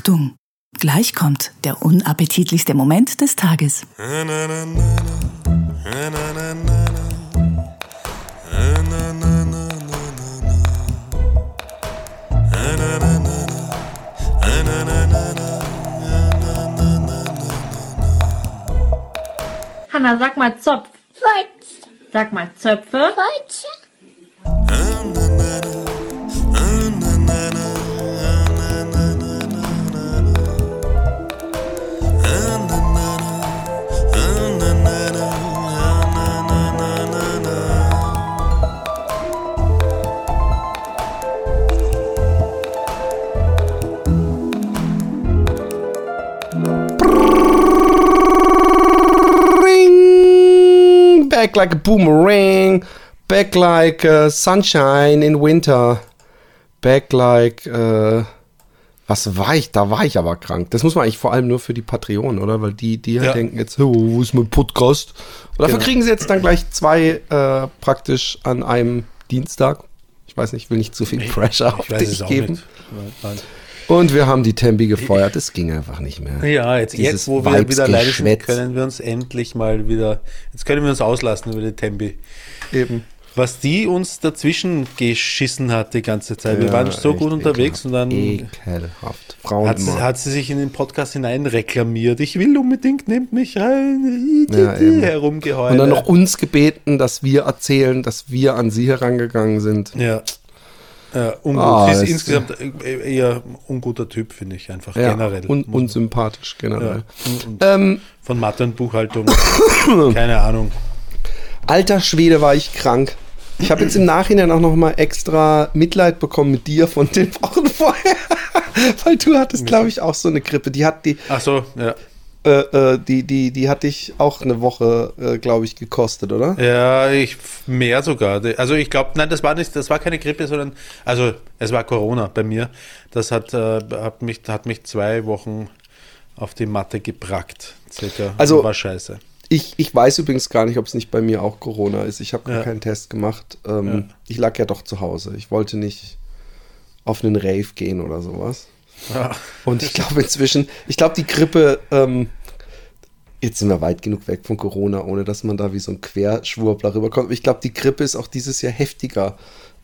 Achtung! Gleich kommt der unappetitlichste Moment des Tages. Hanna, sag mal Zopf. Holz. Sag mal Zöpfe. Holz. Back like a boomerang. Back like uh, sunshine in winter. Back like. Äh, was war ich? Da war ich aber krank. Das muss man eigentlich vor allem nur für die Patreonen, oder? Weil die, die halt Ja. denken jetzt, oh, wo ist mein Podcast? Und dafür Genau. kriegen sie jetzt dann gleich zwei äh, praktisch an einem Dienstag. Ich weiß nicht, ich will nicht zu viel Pressure auf Ich weiß dich geben. nicht. Und wir haben die Tempi gefeuert. Das ging einfach nicht mehr. Ja, jetzt, jetzt wo wir wieder alleine sind, können wir uns endlich mal wieder, jetzt können wir uns auslassen über die Tempi. Eben. Was die uns dazwischen geschissen hat die ganze Zeit. wir Ja, waren so gut unterwegs ekelhaft. und dann Ekelhaft. Frauen hat sie, hat sie sich in den Podcast hinein reklamiert. Ich will unbedingt, nehmt mich rein. Ja, herumgeheult. Und dann noch uns gebeten, dass wir erzählen, dass wir an sie herangegangen sind. Ja. Ja, ungut. Ah, sie ist insgesamt äh, eher unguter Typ, finde ich einfach Ja, generell. un unsympathisch generell. ja. Und, und Ähm, von Mathe und Buchhaltung. Keine Ahnung. alter Schwede war ich krank. Ich habe jetzt im Nachhinein auch noch mal extra Mitleid bekommen mit dir von den Wochen vorher. Weil du hattest, glaube ich, auch so eine Grippe. Die hat die, Ach so, ja. Äh, äh, die, die, die hat dich auch eine Woche, äh, glaube ich, gekostet, oder? Ja, ich mehr sogar. Also ich glaube, nein, das war nicht, das war keine Grippe, sondern also es war Corona bei mir. Das hat, äh, hat mich, hat mich zwei Wochen auf die Matte gebrackt, circa. Also- war scheiße. Ich, ich weiß übrigens gar nicht, ob es nicht bei mir auch Corona ist. Ich habe gar Ja. keinen Test gemacht. Ähm, Ja. Ich lag ja doch zu Hause. Ich wollte nicht auf einen Rave gehen oder sowas. Und ich glaube inzwischen, ich glaube die Grippe, ähm, jetzt sind wir weit genug weg von Corona, ohne dass man da wie so ein Querschwurbler rüberkommt. Ich glaube, die Grippe ist auch dieses Jahr heftiger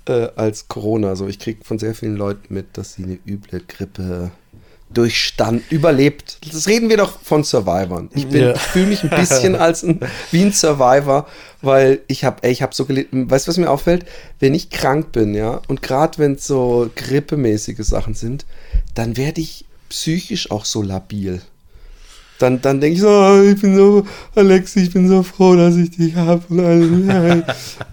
äh, als Corona. Also ich kriege von sehr vielen Leuten mit, dass sie eine üble Grippe durchstand, überlebt. Das reden wir doch von Survivern. Ich, Ja. fühle mich ein bisschen als ein, wie ein Survivor, weil ich habe, ich habe so gelitten. Weißt du, was mir auffällt? Wenn ich krank bin, ja, und gerade wenn es so grippemäßige Sachen sind, dann werde ich psychisch auch so labil. Dann, dann denke ich so, oh, ich bin so, Alex, ich bin so froh, dass ich dich habe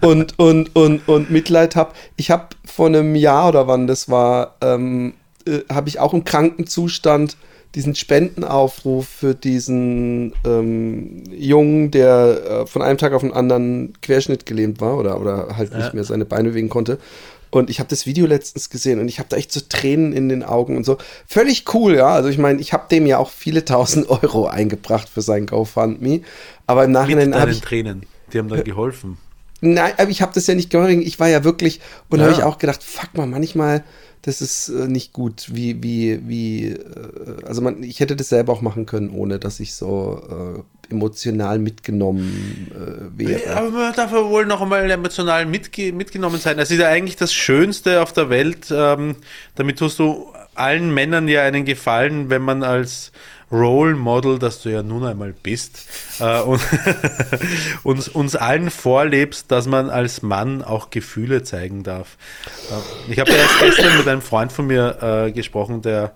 und, und, und, und Mitleid habe. Ich habe vor einem Jahr oder wann das war, ähm, äh, habe ich auch im Krankenzustand diesen Spendenaufruf für diesen ähm, Jungen, der äh, von einem Tag auf den anderen Querschnitt gelähmt war oder, oder halt nicht mehr seine Beine bewegen konnte. Und ich habe das Video letztens gesehen und ich habe da echt so Tränen in den Augen und so. Völlig cool, ja. Also ich meine, ich habe dem ja auch viele tausend Euro eingebracht für sein GoFundMe. Aber im Nachhinein habe ich Tränen. Die haben dann geholfen. Nein, aber ich habe das ja nicht gemacht. Ich war ja wirklich und da Ja. habe ich auch gedacht, fuck mal, manchmal das ist äh, nicht gut, wie wie wie äh, also man ich hätte das selber auch machen können, ohne dass ich so äh, emotional mitgenommen äh, wäre. Aber man darf ja wohl noch einmal emotional mitge mitgenommen sein. Das ist ja eigentlich das Schönste auf der Welt. Ähm, damit tust du allen Männern ja einen Gefallen, wenn man als Role Model, das du ja nun einmal bist, äh, und uns, uns allen vorlebst, dass man als Mann auch Gefühle zeigen darf. Äh, ich habe ja erst gestern mit einem Freund von mir äh, gesprochen, der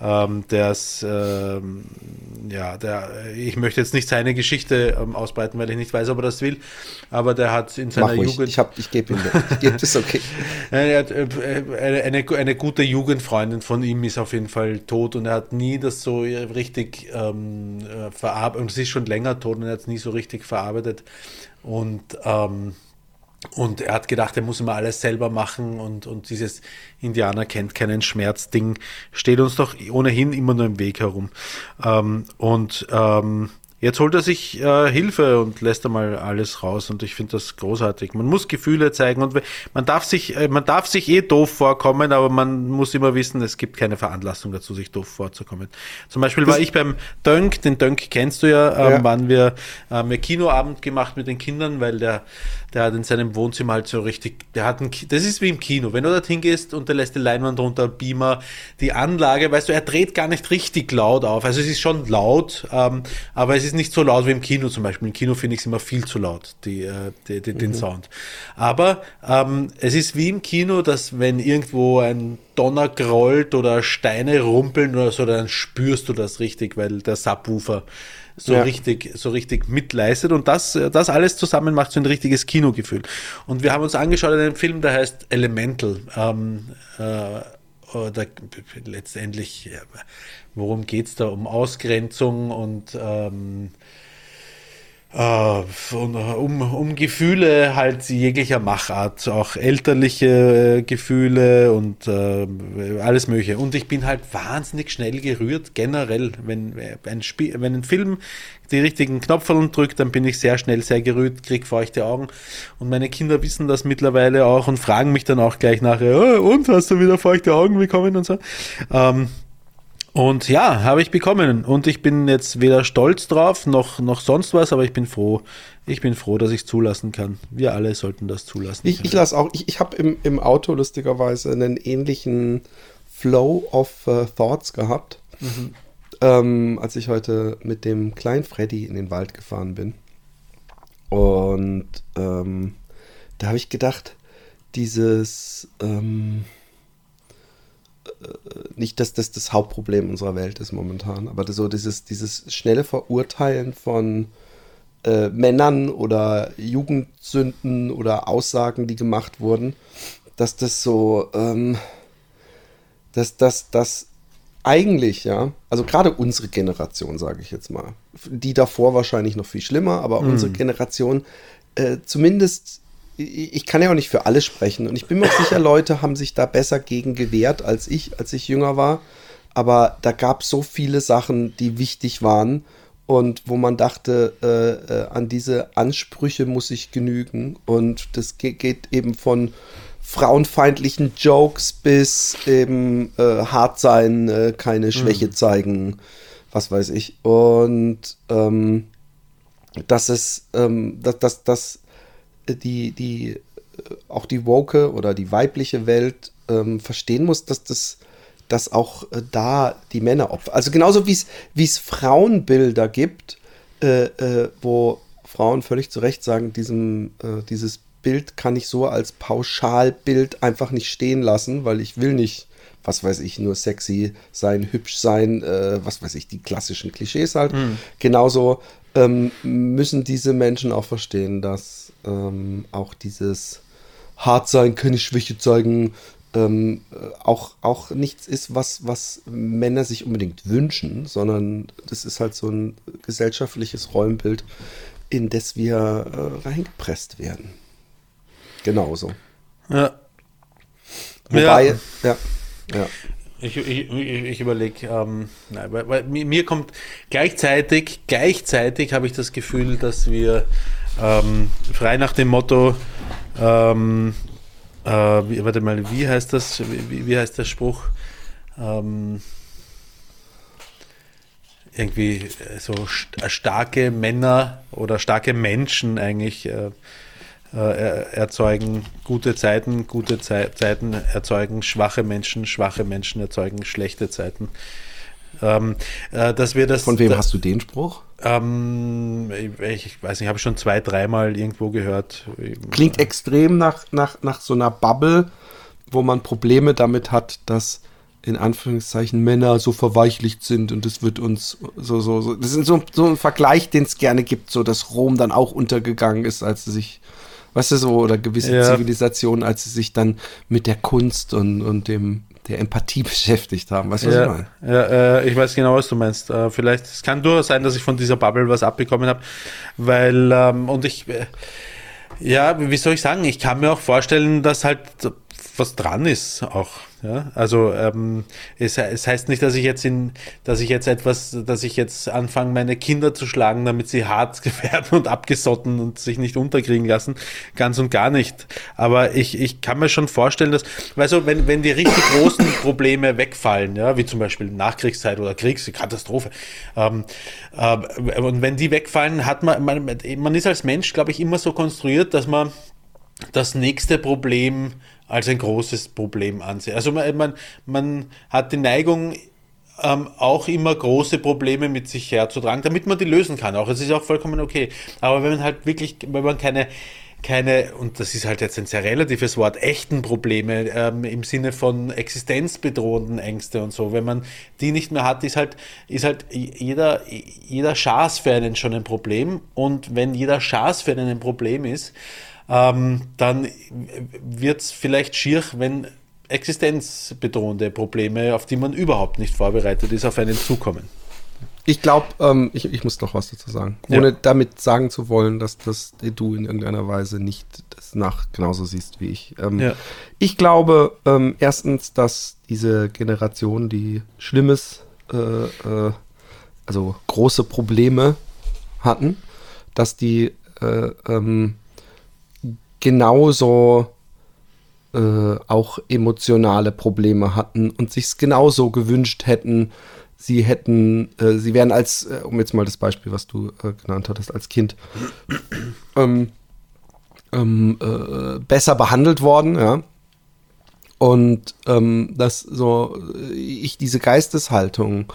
ähm, der ist, ähm, ja, der, ich möchte jetzt nicht seine Geschichte ähm, ausbreiten, weil ich nicht weiß, ob er das will, aber der hat in Mach seiner ruhig. Jugend, Ich hab ich gebe ihm ich gebe das okay. er hat, äh, eine, eine, eine gute Jugendfreundin von ihm ist auf jeden Fall tot und er hat nie das so richtig ähm, äh, verarbeitet, und sie ist schon länger tot und er hat es nie so richtig verarbeitet und ähm, und er hat gedacht, er muss immer alles selber machen und, und dieses Indianer kennt keinen Schmerz-Ding steht uns doch ohnehin immer nur im Weg herum. Ähm, und ähm, Jetzt holt er sich äh, Hilfe und lässt einmal alles raus und ich finde das großartig. Man muss Gefühle zeigen und man darf sich, äh, man darf sich eh doof vorkommen, aber man muss immer wissen, es gibt keine Veranlassung dazu, sich doof vorzukommen. Zum Beispiel war ich beim Dönk, den Dönk kennst du ja, ähm, Ja. waren wir, haben wir Kinoabend gemacht mit den Kindern, weil der, der hat in seinem Wohnzimmer halt so richtig, der hat ein, das ist wie im Kino, wenn du dorthin gehst und der lässt die Leinwand runter, Beamer, die Anlage, weißt du, er dreht gar nicht richtig laut auf, also es ist schon laut, ähm, aber es ist nicht so laut wie im Kino zum Beispiel. Im Kino finde ich es immer viel zu laut, die, äh, die, die, den Sound. Aber ähm, es ist wie im Kino, dass wenn irgendwo ein Donner grollt oder Steine rumpeln oder so, dann spürst du das richtig, weil der Subwoofer so Ja. richtig, so richtig mitleistet und das, äh, das alles zusammen macht so ein richtiges Kinogefühl. Und wir haben uns angeschaut einen Film, der heißt Elemental. Ähm, äh, oder letztendlich, worum geht's da? Um Ausgrenzung und ähm, äh, äh, um, um Gefühle halt jeglicher Machart, auch elterliche äh, Gefühle und äh, alles Mögliche. Und ich bin halt wahnsinnig schnell gerührt, generell. Wenn ein, Spiel, wenn ein Film die richtigen Knopf drückt, dann bin ich sehr schnell sehr gerührt, krieg feuchte Augen. Und meine Kinder wissen das mittlerweile auch und fragen mich dann auch gleich nachher, "Oh, und hast du wieder feuchte Augen bekommen und so. Ähm, und ja, habe ich bekommen. Und ich bin jetzt weder stolz drauf noch, noch sonst was, aber ich bin froh. Ich bin froh, dass ich es zulassen kann. Wir alle sollten das zulassen. Ich, ich lasse auch, ich, ich habe im, im Auto lustigerweise einen ähnlichen Flow of äh, Thoughts gehabt, ähm, als ich heute mit dem kleinen Freddy in den Wald gefahren bin. Und ähm, da habe ich gedacht, dieses, ähm, äh, nicht, dass das das Hauptproblem unserer Welt ist momentan, aber so dieses, dieses schnelle Verurteilen von äh, Männern oder Jugendsünden oder Aussagen, die gemacht wurden, dass das so, ähm, dass das, das eigentlich, ja, also gerade unsere Generation, sage ich jetzt mal, die davor wahrscheinlich noch viel schlimmer, aber unsere Generation, äh, zumindest, ich, kann ja auch nicht für alle sprechen. Und ich bin mir auch sicher, Leute haben sich da besser gegen gewehrt als ich, als ich jünger war, aber da gab es so viele Sachen, die wichtig waren und wo man dachte, äh, äh, an diese Ansprüche muss ich genügen. Und das ge geht eben von frauenfeindlichen Jokes bis eben äh, hart sein, äh, keine Schwäche zeigen, was weiß ich. Und ähm, dass es, ähm, dass, dass, dass die, die, auch die woke oder die weibliche Welt ähm, verstehen muss, dass das dass auch äh, da die Männer opfern. Also genauso wie es Frauenbilder gibt, äh, äh, wo Frauen völlig zu Recht sagen, diesem, äh, dieses Bild kann ich so als Pauschalbild einfach nicht stehen lassen, weil ich will nicht, was weiß ich, nur sexy sein, hübsch sein, äh, was weiß ich, die klassischen Klischees halt. Genauso ähm, müssen diese Menschen auch verstehen, dass ähm, auch dieses hart sein, keine Schwäche zeigen, ähm, äh, auch, auch nichts ist, was, was Männer sich unbedingt wünschen, sondern das ist halt so ein gesellschaftliches Rollenbild, in das wir äh, reingepresst werden. Genauso. Ja. Wobei, Ja. ja, ja. Ich, ich, ich überlege, ähm, weil, weil mir kommt gleichzeitig, gleichzeitig habe ich das Gefühl, dass wir ähm, frei nach dem Motto, ähm, äh, wie, warte mal, wie heißt das, wie, wie heißt der Spruch? Ähm, irgendwie äh, so st starke Männer oder starke Menschen eigentlich äh, äh, erzeugen gute Zeiten, gute Zei Zeiten erzeugen schwache Menschen, schwache Menschen erzeugen schlechte Zeiten. Ähm, äh, dass wir das, Von wem da, hast du den Spruch? ähm, ich, ich weiß nicht, habe ich schon zwei, dreimal irgendwo gehört. Klingt extrem nach, nach, nach so einer Bubble, wo man Probleme damit hat, dass in Anführungszeichen Männer so verweichlicht sind und das wird uns so, so, so. Das ist so, so ein Vergleich, den es gerne gibt, so dass Rom dann auch untergegangen ist, als sie sich, weißt du so, oder gewisse Ja. Zivilisationen, als sie sich dann mit der Kunst und, und dem der Empathie beschäftigt haben. Weißt du, was ich Ja, meine? ja äh, ich weiß genau, was du meinst. Äh, vielleicht, es kann durchaus sein, dass ich von dieser Bubble was abbekommen habe, weil, ähm, und ich, äh, ja, wie soll ich sagen, ich kann mir auch vorstellen, dass halt was dran ist, auch Ja? Also ähm, es, es heißt nicht, dass ich jetzt in, dass ich jetzt etwas, dass ich jetzt anfange, meine Kinder zu schlagen, damit sie hart werden und abgesotten und sich nicht unterkriegen lassen. Ganz und gar nicht. Aber ich, ich kann mir schon vorstellen, dass, weißt du, wenn, wenn die richtig großen Probleme wegfallen, ja, wie zum Beispiel Nachkriegszeit oder Kriegskatastrophe, ähm, äh, und wenn die wegfallen, hat man, man, man ist als Mensch, glaube ich, immer so konstruiert, dass man das nächste Problem als ein großes Problem ansieht. Also man, man, man hat die Neigung, ähm, auch immer große Probleme mit sich herzutragen, damit man die lösen kann. Auch es ist auch vollkommen okay. Aber wenn man halt wirklich, wenn man keine keine, und das ist halt jetzt ein sehr relatives Wort, echten Probleme ähm, im Sinne von existenzbedrohenden Ängste und so. Wenn man die nicht mehr hat, ist halt, ist halt jeder, jeder Schaß für einen schon ein Problem. Und wenn jeder Schaß für einen ein Problem ist, ähm, dann wird es vielleicht schier, wenn existenzbedrohende Probleme, auf die man überhaupt nicht vorbereitet ist, auf einen zukommen. Ich glaube, ähm, ich, ich, muss noch was dazu sagen. Ohne damit sagen zu wollen, dass das du in irgendeiner Weise nicht das nach genauso siehst wie ich. Ähm, ja. Ich glaube ähm, erstens, dass diese Generation, die Schlimmes, äh, äh, also große Probleme hatten, dass die äh, ähm, genauso äh, auch emotionale Probleme hatten und sich es genauso gewünscht hätten, sie hätten, äh, sie wären als, äh, um jetzt mal das Beispiel, was du äh, genannt hattest, als Kind, ähm, ähm, äh, besser behandelt worden, ja. Und ähm, dass so, äh, ich diese Geisteshaltung,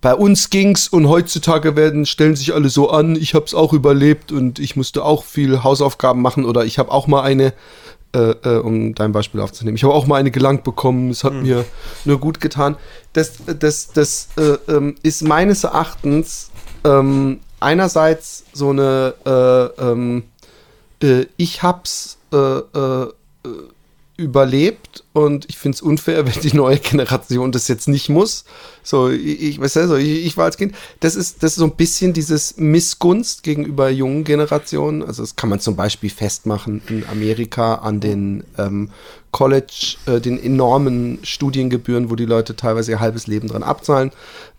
bei uns ging's und heutzutage werden, stellen sich alle so an, ich hab's auch überlebt und ich musste auch viel Hausaufgaben machen oder ich habe auch mal eine äh, äh, um dein Beispiel aufzunehmen. Ich habe auch mal eine gelangt bekommen, es hat mhm. mir nur gut getan. Das, das, das äh, ähm, ist meines Erachtens ähm, einerseits so eine äh, ähm, äh, Ich hab's äh, überlebt und ich finde es unfair, wenn die neue Generation das jetzt nicht muss. So, ich, weiß ja, so, ich, ich, war als Kind. Das ist, das ist so ein bisschen dieses Missgunst gegenüber jungen Generationen. Also, das kann man zum Beispiel festmachen in Amerika an den ähm, College, äh, den enormen Studiengebühren, wo die Leute teilweise ihr halbes Leben dran abzahlen.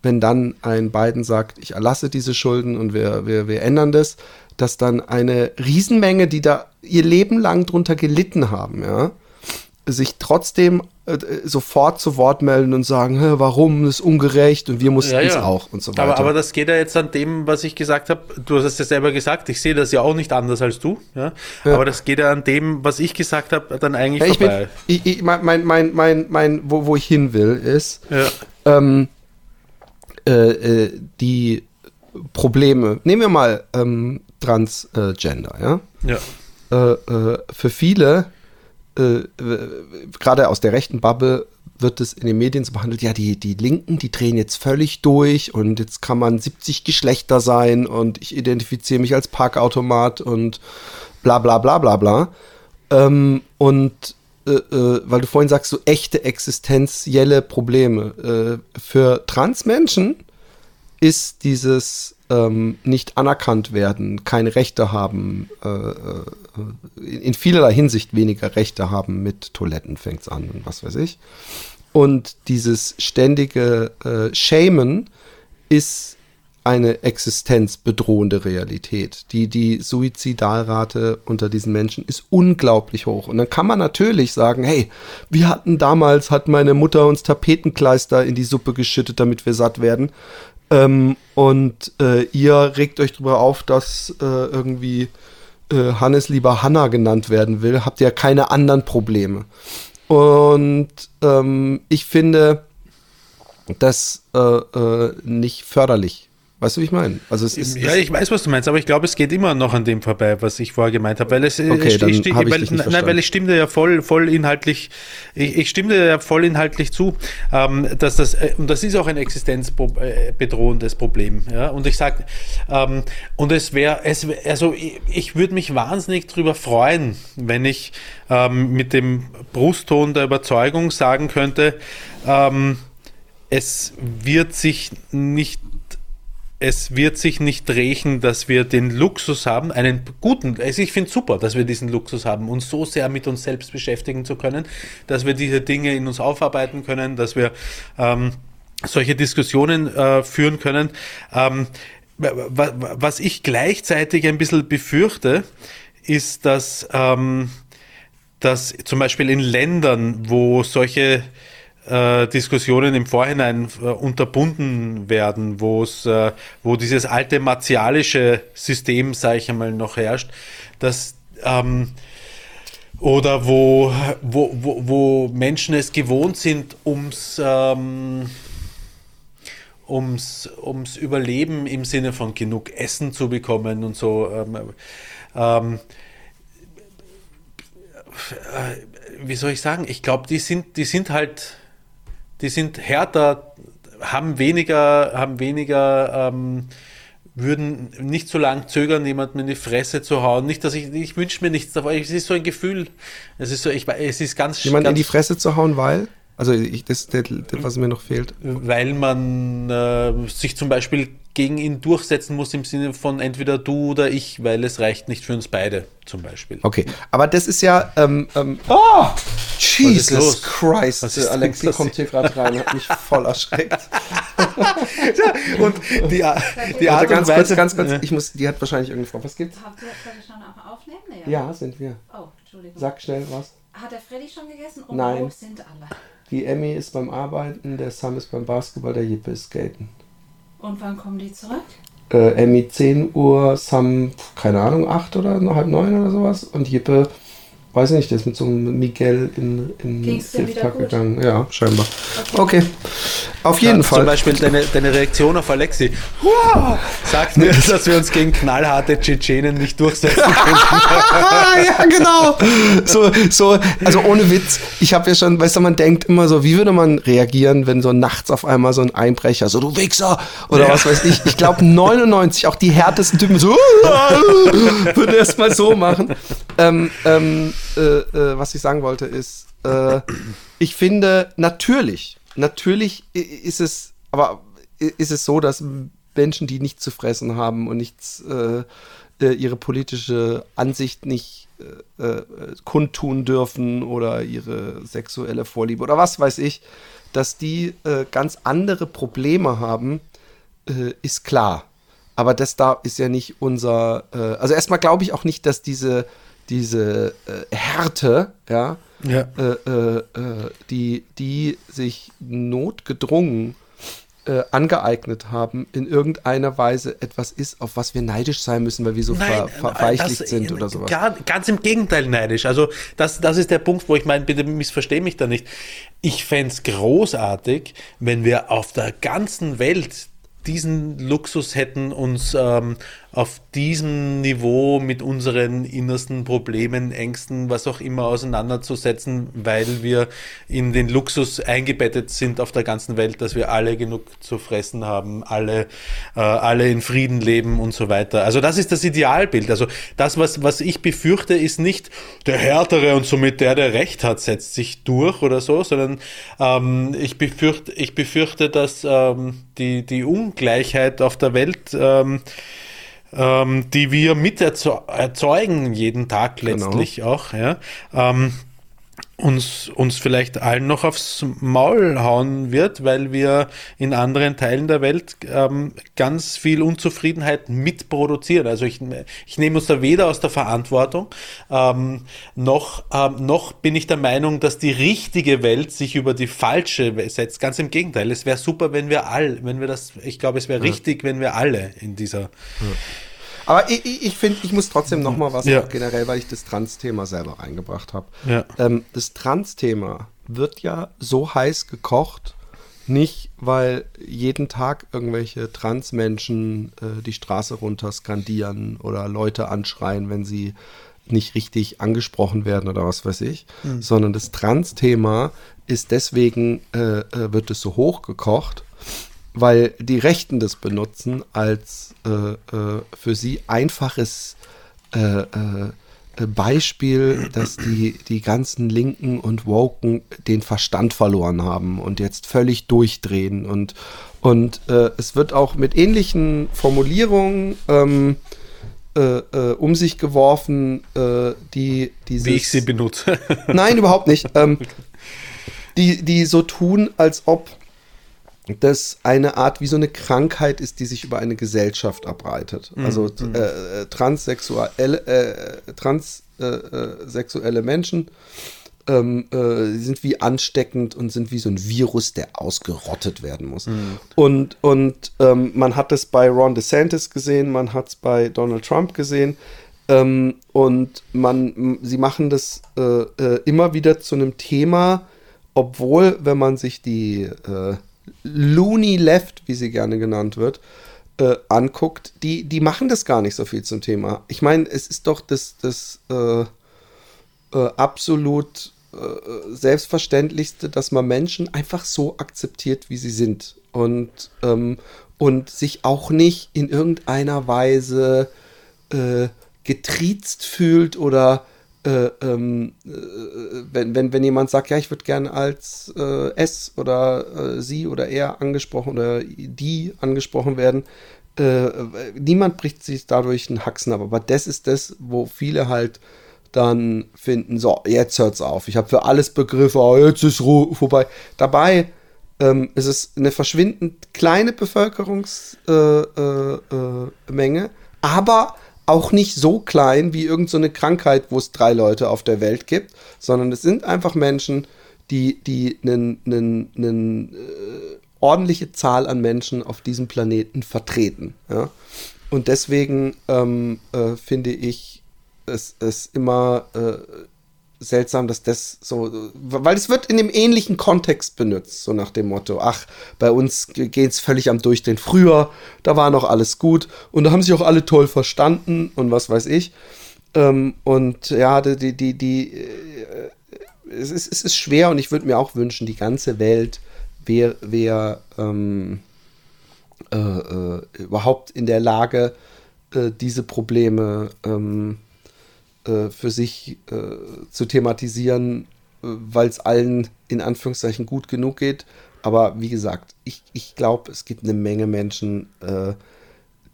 Wenn dann ein Biden sagt, ich erlasse diese Schulden und wir, wir, wir ändern das, dass dann eine Riesenmenge, die da ihr Leben lang drunter gelitten haben, ja, sich trotzdem äh, sofort zu Wort melden und sagen, warum, das ist ungerecht und wir mussten ja, ja. es auch und so weiter. Aber, aber das geht ja jetzt an dem, was ich gesagt habe. Du hast es ja selber gesagt, ich sehe das ja auch nicht anders als du. Ja? Aber das geht ja an dem, was ich gesagt habe, dann eigentlich ich vorbei. Bin, ich, ich, mein, mein, mein, mein, mein wo, wo ich hin will, ist ähm, äh, äh, die Probleme. Nehmen wir mal ähm, Transgender, ja? Ja. Äh, äh, für viele äh, gerade aus der rechten Bubble wird es in den Medien so behandelt, ja, die, die Linken, die drehen jetzt völlig durch und jetzt kann man 70 Geschlechter sein und ich identifiziere mich als Parkautomat und bla bla bla bla bla. Ähm, und äh, äh, weil du vorhin sagst, so echte existenzielle Probleme. Äh, für Transmenschen ist dieses ähm, nicht anerkannt werden, keine Rechte haben, äh, äh, in vielerlei Hinsicht weniger Rechte haben mit Toiletten fängt es an und was weiß ich. Und dieses ständige äh, Shamen ist eine existenzbedrohende Realität. Die, die Suizidalrate unter diesen Menschen ist unglaublich hoch. Und dann kann man natürlich sagen, hey, wir hatten damals, hat meine Mutter uns Tapetenkleister in die Suppe geschüttet, damit wir satt werden. Ähm, und äh, ihr regt euch darüber auf, dass äh, irgendwie äh, Hannes lieber Hanna genannt werden will, habt ihr keine anderen Probleme. Und ähm, ich finde das äh, äh, nicht förderlich Weißt du, wie ich meine? Also es ist, ja, ich weiß, was du meinst, aber ich glaube, es geht immer noch an dem vorbei, was ich vorher gemeint habe, weil es äh, okay, ich, ich, weil, ich nein, weil ich stimme dir ja voll, voll inhaltlich, ich, ich stimme dir ja voll inhaltlich zu, ähm, dass das äh, und das ist auch ein existenzbedrohendes Problem, ja. Und ich sage, ähm, und es wäre, es also ich, ich würde mich wahnsinnig drüber freuen, wenn ich ähm, mit dem Brustton der Überzeugung sagen könnte, ähm, es wird sich nicht es wird sich nicht rächen, dass wir den Luxus haben, einen guten, also ich finde super, dass wir diesen Luxus haben, uns so sehr mit uns selbst beschäftigen zu können, dass wir diese Dinge in uns aufarbeiten können, dass wir ähm, solche Diskussionen äh, führen können. Ähm, was ich gleichzeitig ein bisschen befürchte, ist, dass, ähm, dass zum Beispiel in Ländern, wo solche äh, Diskussionen im Vorhinein äh, unterbunden werden, wo es, äh, wo dieses alte martialische System, sage ich einmal, noch herrscht, dass ähm, oder wo, wo, wo, wo Menschen es gewohnt sind, ums ähm, ums, ums Überleben im Sinne von genug Essen zu bekommen und so. Ähm, ähm, äh, wie soll ich sagen? Ich glaube, die sind, die sind halt, die sind härter, haben weniger, haben weniger, ähm, würden nicht so lange zögern, jemanden in die Fresse zu hauen. Nicht, dass ich, ich wünsche mir nichts davon. Es ist so ein Gefühl. Es ist so, ich, es ist ganz. Jemanden ganz, in die Fresse zu hauen, weil? Also ich, das, das, was mir noch fehlt. Weil man äh, sich zum Beispiel gegen ihn durchsetzen muss im Sinne von entweder du oder ich, weil es reicht nicht für uns beide zum Beispiel. Okay, aber das ist ja. Ähm, ähm, oh, Jesus Christ! Was ist Alexi kommt hier gerade rein, hat mich voll erschreckt. und die, die Art ganz und kurz, Weise, ganz kurz, ich muss, die hat wahrscheinlich irgendwo. Was gibt's? Habt ihr schon auch aufnehmen? Nee, Ja, sind wir. Oh, Entschuldigung. Sag schnell was. Hat der Freddy schon gegessen? Und Nein. wo sind alle? Die Emmy ist beim Arbeiten, der Sam ist beim Basketball, der Jippe ist skaten. Und wann kommen die zurück? Äh, Emmy 10 Uhr, Sam, keine Ahnung, 8 oder halb 9 oder sowas. Und Jippe, weiß nicht, der ist mit so einem Miguel in, in gut? gegangen. Ja, scheinbar. Okay. Auf jeden Ja, Fall. Zum Beispiel deine, deine Reaktion auf Alexi. Wow, sagt mir, dass wir uns gegen knallharte Tschetschenen nicht durchsetzen können. Ah, ja, genau. So, so, also ohne Witz. Ich habe ja schon, weißt du, man denkt immer so, wie würde man reagieren, wenn so nachts auf einmal so ein Einbrecher, so du Wichser oder Ja. was weiß ich. Ich glaube 99, auch die härtesten Typen so, würde erst mal so machen. Ähm, ähm, äh, äh, was ich sagen wollte ist, äh, ich finde natürlich, natürlich ist es, aber ist es so, dass Menschen, die nichts zu fressen haben und nichts, äh, äh, ihre politische Ansicht nicht kundtun dürfen oder ihre sexuelle Vorliebe oder was weiß ich, dass die ganz andere Probleme haben, ist klar. Aber das da ist ja nicht unser, also erstmal glaube ich auch nicht, dass diese, diese äh, Härte, ja, Ja. äh, äh, äh, die, die sich notgedrungen äh, angeeignet haben, in irgendeiner Weise etwas ist, auf was wir neidisch sein müssen, weil wir so ver verweichlicht das- sind oder sowas. Gar, ganz im Gegenteil neidisch. Also das, das ist der Punkt, wo ich meine, bitte missverstehe mich da nicht. Ich fände es großartig, wenn wir auf der ganzen Welt diesen Luxus hätten, uns ähm, auf diesem Niveau mit unseren innersten Problemen, Ängsten, was auch immer auseinanderzusetzen, weil wir in den Luxus eingebettet sind auf der ganzen Welt, dass wir alle genug zu fressen haben, alle, äh, alle in Frieden leben und so weiter. Also das ist das Idealbild. Also das, was, was ich befürchte, ist nicht der Härtere und somit der, der Recht hat, setzt sich durch oder so, sondern ähm, ich, befürchte, ich befürchte, dass ähm, die, die Ungleichheit auf der Welt ähm, ähm, die wir mit erzeu erzeugen jeden Tag Genau. letztlich auch, ja, ähm, uns, uns vielleicht allen noch aufs Maul hauen wird, weil wir in anderen Teilen der Welt ähm, ganz viel Unzufriedenheit mitproduzieren. Also ich, ich nehme uns da weder aus der Verantwortung, ähm, noch, ähm, noch bin ich der Meinung, dass die richtige Welt sich über die falsche setzt. Ganz im Gegenteil. Es wäre super, wenn wir all, wenn wir das, ich glaube, es wäre richtig, wenn wir alle in dieser Aber ich, ich, ich finde, ich muss trotzdem noch mal was Ja. generell, weil ich das Trans-Thema selber reingebracht habe. Ja. Ähm, das Trans-Thema wird ja so heiß gekocht, nicht weil jeden Tag irgendwelche Trans-Menschen äh, die Straße runter skandieren oder Leute anschreien, wenn sie nicht richtig angesprochen werden oder was weiß ich, sondern das Trans-Thema ist deswegen, äh, äh, wird es so hoch gekocht, weil die Rechten das benutzen als äh, äh, für sie einfaches äh, äh, Beispiel, dass die, die ganzen Linken und Woken den Verstand verloren haben und jetzt völlig durchdrehen. Und, und äh, es wird auch mit ähnlichen Formulierungen ähm, äh, um sich geworfen, die dieses, Wie ich sie benutze. Nein, überhaupt nicht. Ähm, die, die so tun, als ob das eine Art wie so eine Krankheit ist, die sich über eine Gesellschaft abreitet. Also äh, äh, transsexuelle, äh, transsexuelle Menschen ähm, äh, sind wie ansteckend und sind wie so ein Virus, der ausgerottet werden muss. Und, und ähm, man hat es bei Ron DeSantis gesehen, man hat es bei Donald Trump gesehen. Ähm, und man, sie machen das äh, äh, immer wieder zu einem Thema, obwohl, wenn man sich die Looney Left, wie sie gerne genannt wird, äh, anguckt, die, die machen das gar nicht so viel zum Thema. Ich meine, es ist doch das, das äh, äh, absolut äh, Selbstverständlichste, dass man Menschen einfach so akzeptiert, wie sie sind. Und, ähm, und sich auch nicht in irgendeiner Weise äh, getriezt fühlt oder äh, ähm, äh, wenn, wenn, wenn jemand sagt, ja, ich würde gerne als äh, es oder äh, sie oder er angesprochen oder die angesprochen werden, äh, niemand bricht sich dadurch einen Haxen ab. Aber das ist das, wo viele halt dann finden, so, jetzt hört's auf. Ich habe für alles Begriffe, oh, jetzt ist Ruhe vorbei. Dabei ähm, ist es eine verschwindend kleine Bevölkerungsmenge, äh, aber auch nicht so klein wie irgendeine so eine Krankheit, wo es drei Leute auf der Welt gibt, sondern es sind einfach Menschen, die, die einen äh, ordentliche Zahl an Menschen auf diesem Planeten vertreten. Ja? Und deswegen ähm, äh, finde ich es, es immer äh, seltsam, dass das so, weil es wird in dem ähnlichen Kontext benutzt, so nach dem Motto, ach, bei uns geht es völlig am Durchdrehen. Früher, da war noch alles gut und da haben sich auch alle toll verstanden und was weiß ich. Ähm, und ja, die, die, die, äh, es, ist, es ist schwer und ich würde mir auch wünschen, die ganze Welt wäre wär, ähm, äh, äh, überhaupt in der Lage, äh, diese Probleme ähm, äh, für sich äh, zu thematisieren, äh, weil es allen in Anführungszeichen gut genug geht. Aber wie gesagt, ich, ich glaube, es gibt eine Menge Menschen, äh,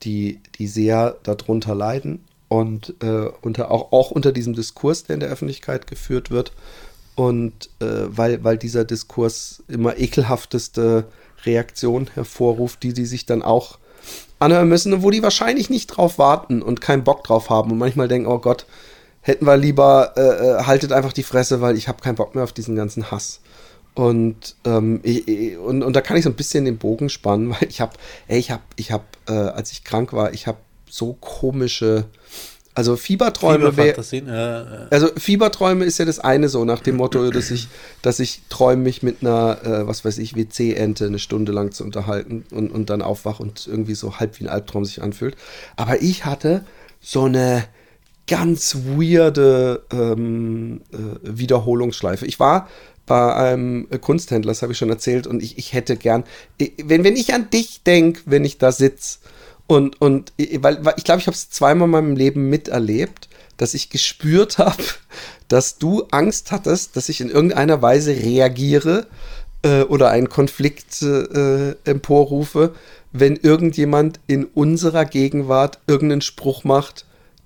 die, die sehr darunter leiden und äh, unter, auch, auch unter diesem Diskurs, der in der Öffentlichkeit geführt wird. Und äh, weil, weil dieser Diskurs immer ekelhafteste Reaktionen hervorruft, die die sich dann auch anhören müssen und wo die wahrscheinlich nicht drauf warten und keinen Bock drauf haben und manchmal denken, oh Gott, hätten wir lieber, äh, äh, haltet einfach die Fresse, weil ich habe keinen Bock mehr auf diesen ganzen Hass. Und, ähm, ich, und, und da kann ich so ein bisschen den Bogen spannen, weil ich habe, ey, ich habe, ich habe, äh, als ich krank war, ich habe so komische, also Fieberträume wäre, äh, äh. also Fieberträume ist ja das eine so nach dem Motto, dass ich, dass ich träume, mich mit einer, äh, was weiß ich, WC-Ente eine Stunde lang zu unterhalten und, und dann aufwach und irgendwie so halb wie ein Albtraum sich anfühlt. Aber ich hatte so eine ganz weirde ähm, äh, Wiederholungsschleife. Ich war bei einem Kunsthändler, das habe ich schon erzählt, und ich, ich hätte gern, wenn, wenn ich an dich denke, wenn ich da sitze, und, und weil, weil ich glaube, ich habe es zweimal in meinem Leben miterlebt, dass ich gespürt habe, dass du Angst hattest, dass ich in irgendeiner Weise reagiere äh, oder einen Konflikt äh, emporrufe, wenn irgendjemand in unserer Gegenwart irgendeinen Spruch macht,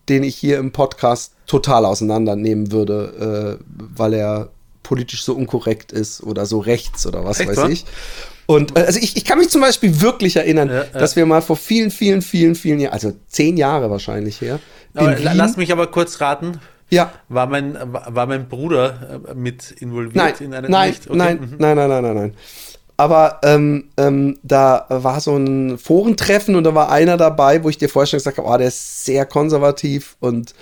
den ich hier im Podcast total auseinandernehmen würde, äh, weil er politisch so unkorrekt ist oder so rechts oder was Echt, weiß wa? ich. Und äh, also ich, ich kann mich zum Beispiel wirklich erinnern, Ja, ja. dass wir mal vor vielen, vielen, vielen, vielen Jahren, also zehn Jahre wahrscheinlich her, lass mich aber kurz raten. ja, War mein, war mein Bruder äh, mit involviert nein, in einer nein? Okay, nein, mhm. nein, nein, nein, nein, nein. Aber ähm, ähm, da war so ein Forentreffen und da war einer dabei, wo ich dir vorher schon gesagt habe, oh, der ist sehr konservativ und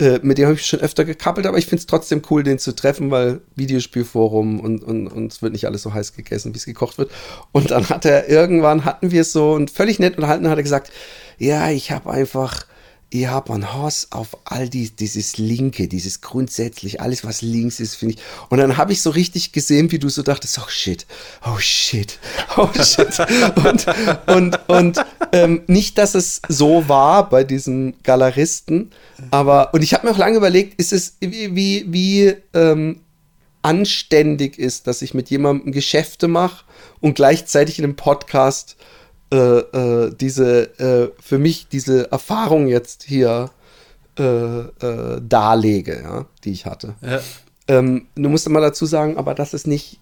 äh, mit dem habe ich schon öfter gekappelt, aber ich finde es trotzdem cool, den zu treffen, weil Videospielforum und, und, und es wird nicht alles so heiß gegessen, wie es gekocht wird. Und dann hat er irgendwann, hatten wir es so und völlig nett unterhalten, hat er gesagt, ja, ich habe einfach, ja, man Hass auf all die, dieses Linke, dieses grundsätzlich, alles was links ist, finde ich. Und dann habe ich so richtig gesehen, wie du so dachtest, oh shit, oh shit, oh shit. und und, und ähm, nicht, dass es so war bei diesem Galeristen, aber, und ich habe mir auch lange überlegt, ist es, wie, wie, wie ähm, anständig ist, dass ich mit jemandem Geschäfte mache und gleichzeitig in einem Podcast äh, äh, diese, äh, für mich diese Erfahrung jetzt hier äh, äh, darlege, ja, die ich hatte. Ja. Ähm, du musst immer dazu sagen, aber das ist nicht,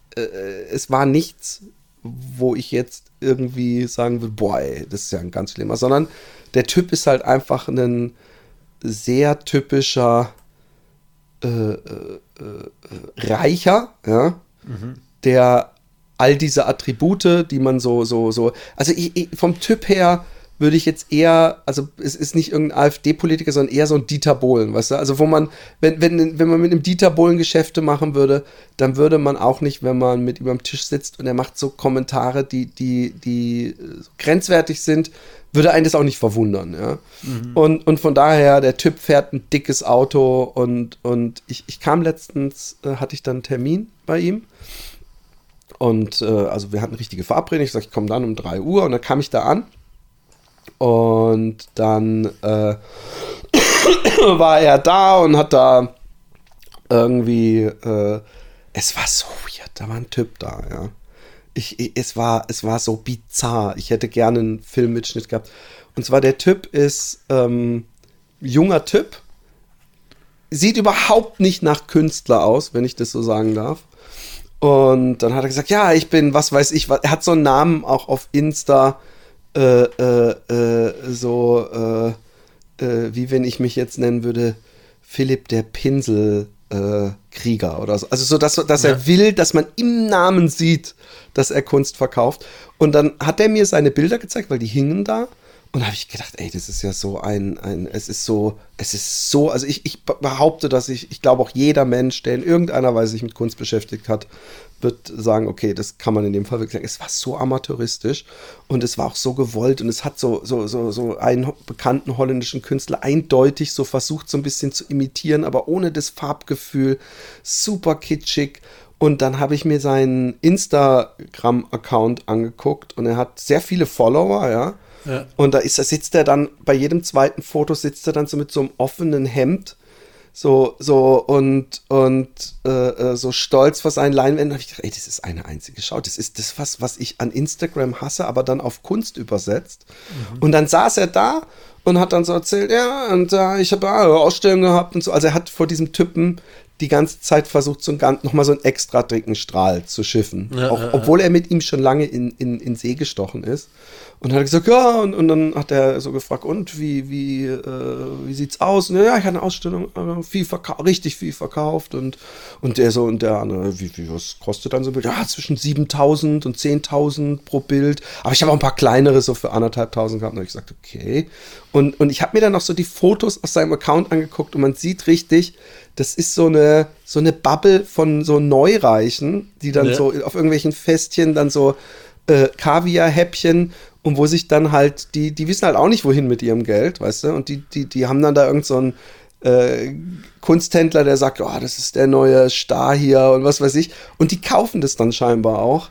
es war nichts, wo ich jetzt irgendwie sagen will, boah, ey, das ist ja ein ganz schlimmer, sondern der Typ ist halt einfach ein sehr typischer Reicher, ja, der all diese Attribute, die man so, so, so, also ich, ich, vom Typ her würde ich jetzt eher, also es ist nicht irgendein AfD-Politiker, sondern eher so ein Dieter Bohlen, weißt du? Also wo man, wenn, wenn, wenn man mit einem Dieter Bohlen Geschäfte machen würde, dann würde man auch nicht, wenn man mit ihm am Tisch sitzt und er macht so Kommentare, die, die, die grenzwertig sind, würde einen das auch nicht verwundern, ja. Und, und von daher, der Typ fährt ein dickes Auto und, und ich, ich kam letztens, äh, hatte ich dann einen Termin bei ihm und äh, also wir hatten richtige Verabredung. Ich sagte, ich komme dann um 3 Uhr und dann kam ich da an. Und dann äh, war er da und hat da irgendwie, äh, es war so weird, da war ein Typ da, ja. Ich, ich, es, war, es war so bizarr. Ich hätte gerne einen Filmmitschnitt gehabt. Und zwar der Typ ist ähm, junger Typ, sieht überhaupt nicht nach Künstler aus, wenn ich das so sagen darf. Und dann hat er gesagt, ja, ich bin, was weiß ich, was- er hat so einen Namen auch auf Insta, äh, äh, äh, so, äh, äh, wie wenn ich mich jetzt nennen würde, Philipp der Pinsel. Äh, Krieger oder so. Also so, dass, dass er will, dass man im Namen sieht, dass er Kunst verkauft. Und dann hat er mir seine Bilder gezeigt, weil die hingen da. Und da habe ich gedacht, ey, das ist ja so ein, ein, es ist so, es ist so, also ich, ich behaupte, dass ich, ich glaube auch jeder Mensch, der in irgendeiner Weise sich mit Kunst beschäftigt hat, wird sagen, okay, das kann man in dem Fall wirklich sagen. Es war so amateuristisch und es war auch so gewollt und es hat so, so, so, so einen bekannten holländischen Künstler eindeutig so versucht, so ein bisschen zu imitieren, aber ohne das Farbgefühl, super kitschig. Und dann habe ich mir seinen Instagram-Account angeguckt und er hat sehr viele Follower, ja. Ja. Und da ist, da sitzt er dann, bei jedem zweiten Foto sitzt er dann so mit so einem offenen Hemd, so, so und, und äh, äh, so stolz vor seinen Leinwänden. Da habe ich gedacht, ey, das ist eine einzige Schau. Das ist das, was, was ich an Instagram hasse, aber dann auf Kunst übersetzt. Und dann saß er da und hat dann so erzählt, ja, und äh, ich habe äh, Ausstellungen gehabt und so. Also er hat vor diesem Typen die ganze Zeit versucht, so ein, ganz- noch mal so einen extra dicken Strahl zu schiffen. Ja, auch, ja. obwohl er mit ihm schon lange in, in, in See gestochen ist. Und dann hat er gesagt, ja, und, und dann hat er so gefragt, und wie, wie, äh, wie sieht's aus? Und, ja, ich hatte eine Ausstellung, äh, viel verkauft, richtig viel verkauft. Und, und der so, und der andere, wie, wie, was kostet dann so ein Bild? Ja, zwischen 7000 und 10.000 pro Bild. Aber ich habe auch ein paar kleinere so für anderthalbtausend gehabt. Und ich gesagt, okay. Und, und ich habe mir dann noch so die Fotos aus seinem Account angeguckt und man sieht richtig, das ist so eine, so eine Bubble von so Neureichen, die dann Ja. so auf irgendwelchen Festchen dann so äh, Kaviar-Häppchen und wo sich dann halt, die, die wissen halt auch nicht, wohin mit ihrem Geld, weißt du? Und die, die, die haben dann da irgend so äh, Kunsthändler, der sagt, oh, das ist der neue Star hier und was weiß ich. Und die kaufen das dann scheinbar auch.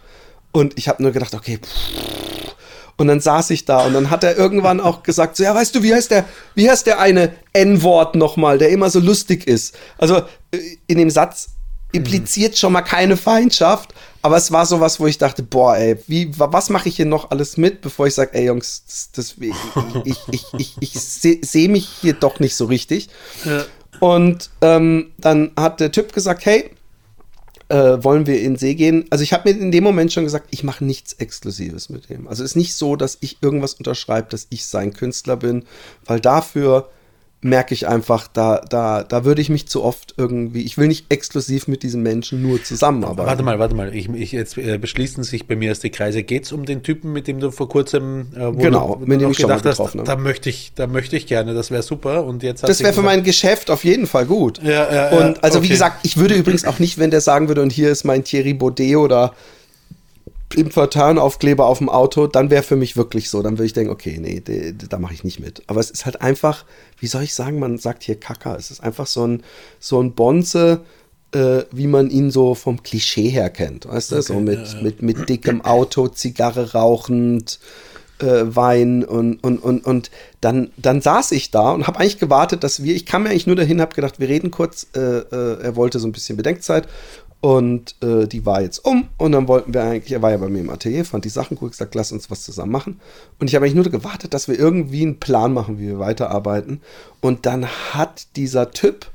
Und ich habe nur gedacht, okay, pff. und dann saß ich da und dann hat er irgendwann auch gesagt, so, ja, weißt du, wie heißt der, wie heißt der eine N-Wort nochmal, der immer so lustig ist? Also äh, in dem Satz impliziert schon mal keine Feindschaft, aber es war sowas, wo ich dachte, boah, ey, wie, wa- was mache ich hier noch alles mit, bevor ich sage, ey Jungs, das, das, ich, ich, ich, ich, ich sehe seh mich hier doch nicht so richtig. Ja. Und ähm, dann hat der Typ gesagt, hey, äh, wollen wir in den See gehen? Also ich habe mir in dem Moment schon gesagt, ich mache nichts Exklusives mit dem. Also es ist nicht so, dass ich irgendwas unterschreibe, dass ich sein Künstler bin, weil dafür merke ich einfach, da, da, da würde ich mich zu oft irgendwie, ich will nicht exklusiv mit diesem Menschen nur zusammenarbeiten. Warte mal, warte mal. Ich, ich, jetzt äh, beschließen sich bei mir erst die Kreise. Geht es um den Typen, mit dem du vor kurzem äh, wo Genau, du, mit dem ich schon mal gedacht getroffen hast, da möchte ich, da möchte ich gerne, das wäre super. Und jetzt Das wäre für mein Geschäft auf jeden Fall gut. Ja, ja, ja, und also wie okay. gesagt, ich würde übrigens auch nicht, wenn der sagen würde, und hier ist mein Thierry Baudet oder im Turn-Aufkleber auf dem Auto, dann wäre für mich wirklich so. Dann würde ich denken, okay, nee, de, de, da mache ich nicht mit. Aber es ist halt einfach, wie soll ich sagen, man sagt hier Kacker. Es ist einfach so ein, so ein Bonze, äh, wie man ihn so vom Klischee her kennt. Weißt du, so mit, ja, ja. mit, mit dickem Auto, Zigarre rauchend, äh, Wein und, und, und, und dann, dann saß ich da und habe eigentlich gewartet, dass wir, ich kam mir eigentlich nur dahin, habe gedacht, wir reden kurz, äh, äh, er wollte so ein bisschen Bedenkzeit und äh, die war jetzt um und dann wollten wir eigentlich, er war ja bei mir im Atelier, fand die Sachen gut, gesagt, lass uns was zusammen machen und ich habe eigentlich nur gewartet, dass wir irgendwie einen Plan machen, wie wir weiterarbeiten und dann hat dieser Typ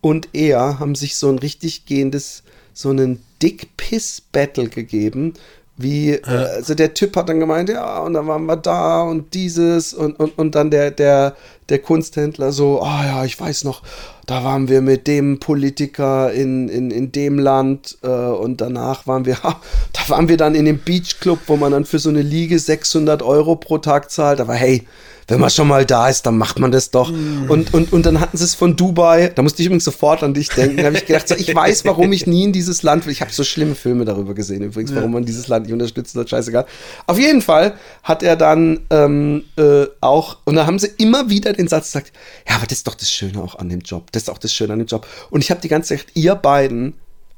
und er haben sich so ein richtig gehendes, so einen Dick-Piss-Battle gegeben. Wie, äh, also der Typ hat dann gemeint, ja, und dann waren wir da und dieses und, und, und dann der, der, der Kunsthändler so, ah ja, ich weiß noch, da waren wir mit dem Politiker in, in, in dem Land äh, und danach waren wir, ha, da waren wir dann in dem Beachclub, wo man dann für so eine Liege 600 Euro pro Tag zahlt, aber hey, wenn man schon mal da ist, dann macht man das doch. Und, und, und dann hatten sie es von Dubai, da musste ich übrigens sofort an dich denken, da habe ich gedacht, so, ich weiß, warum ich nie in dieses Land will. Ich habe so schlimme Filme darüber gesehen, übrigens, warum man dieses Land nicht unterstützt hat, scheißegal. Auf jeden Fall hat er dann ähm, äh, auch, und da haben sie immer wieder den Satz gesagt, ja, aber das ist doch das Schöne auch an dem Job, das ist auch das Schöne an dem Job. Und ich habe die ganze Zeit, ihr beiden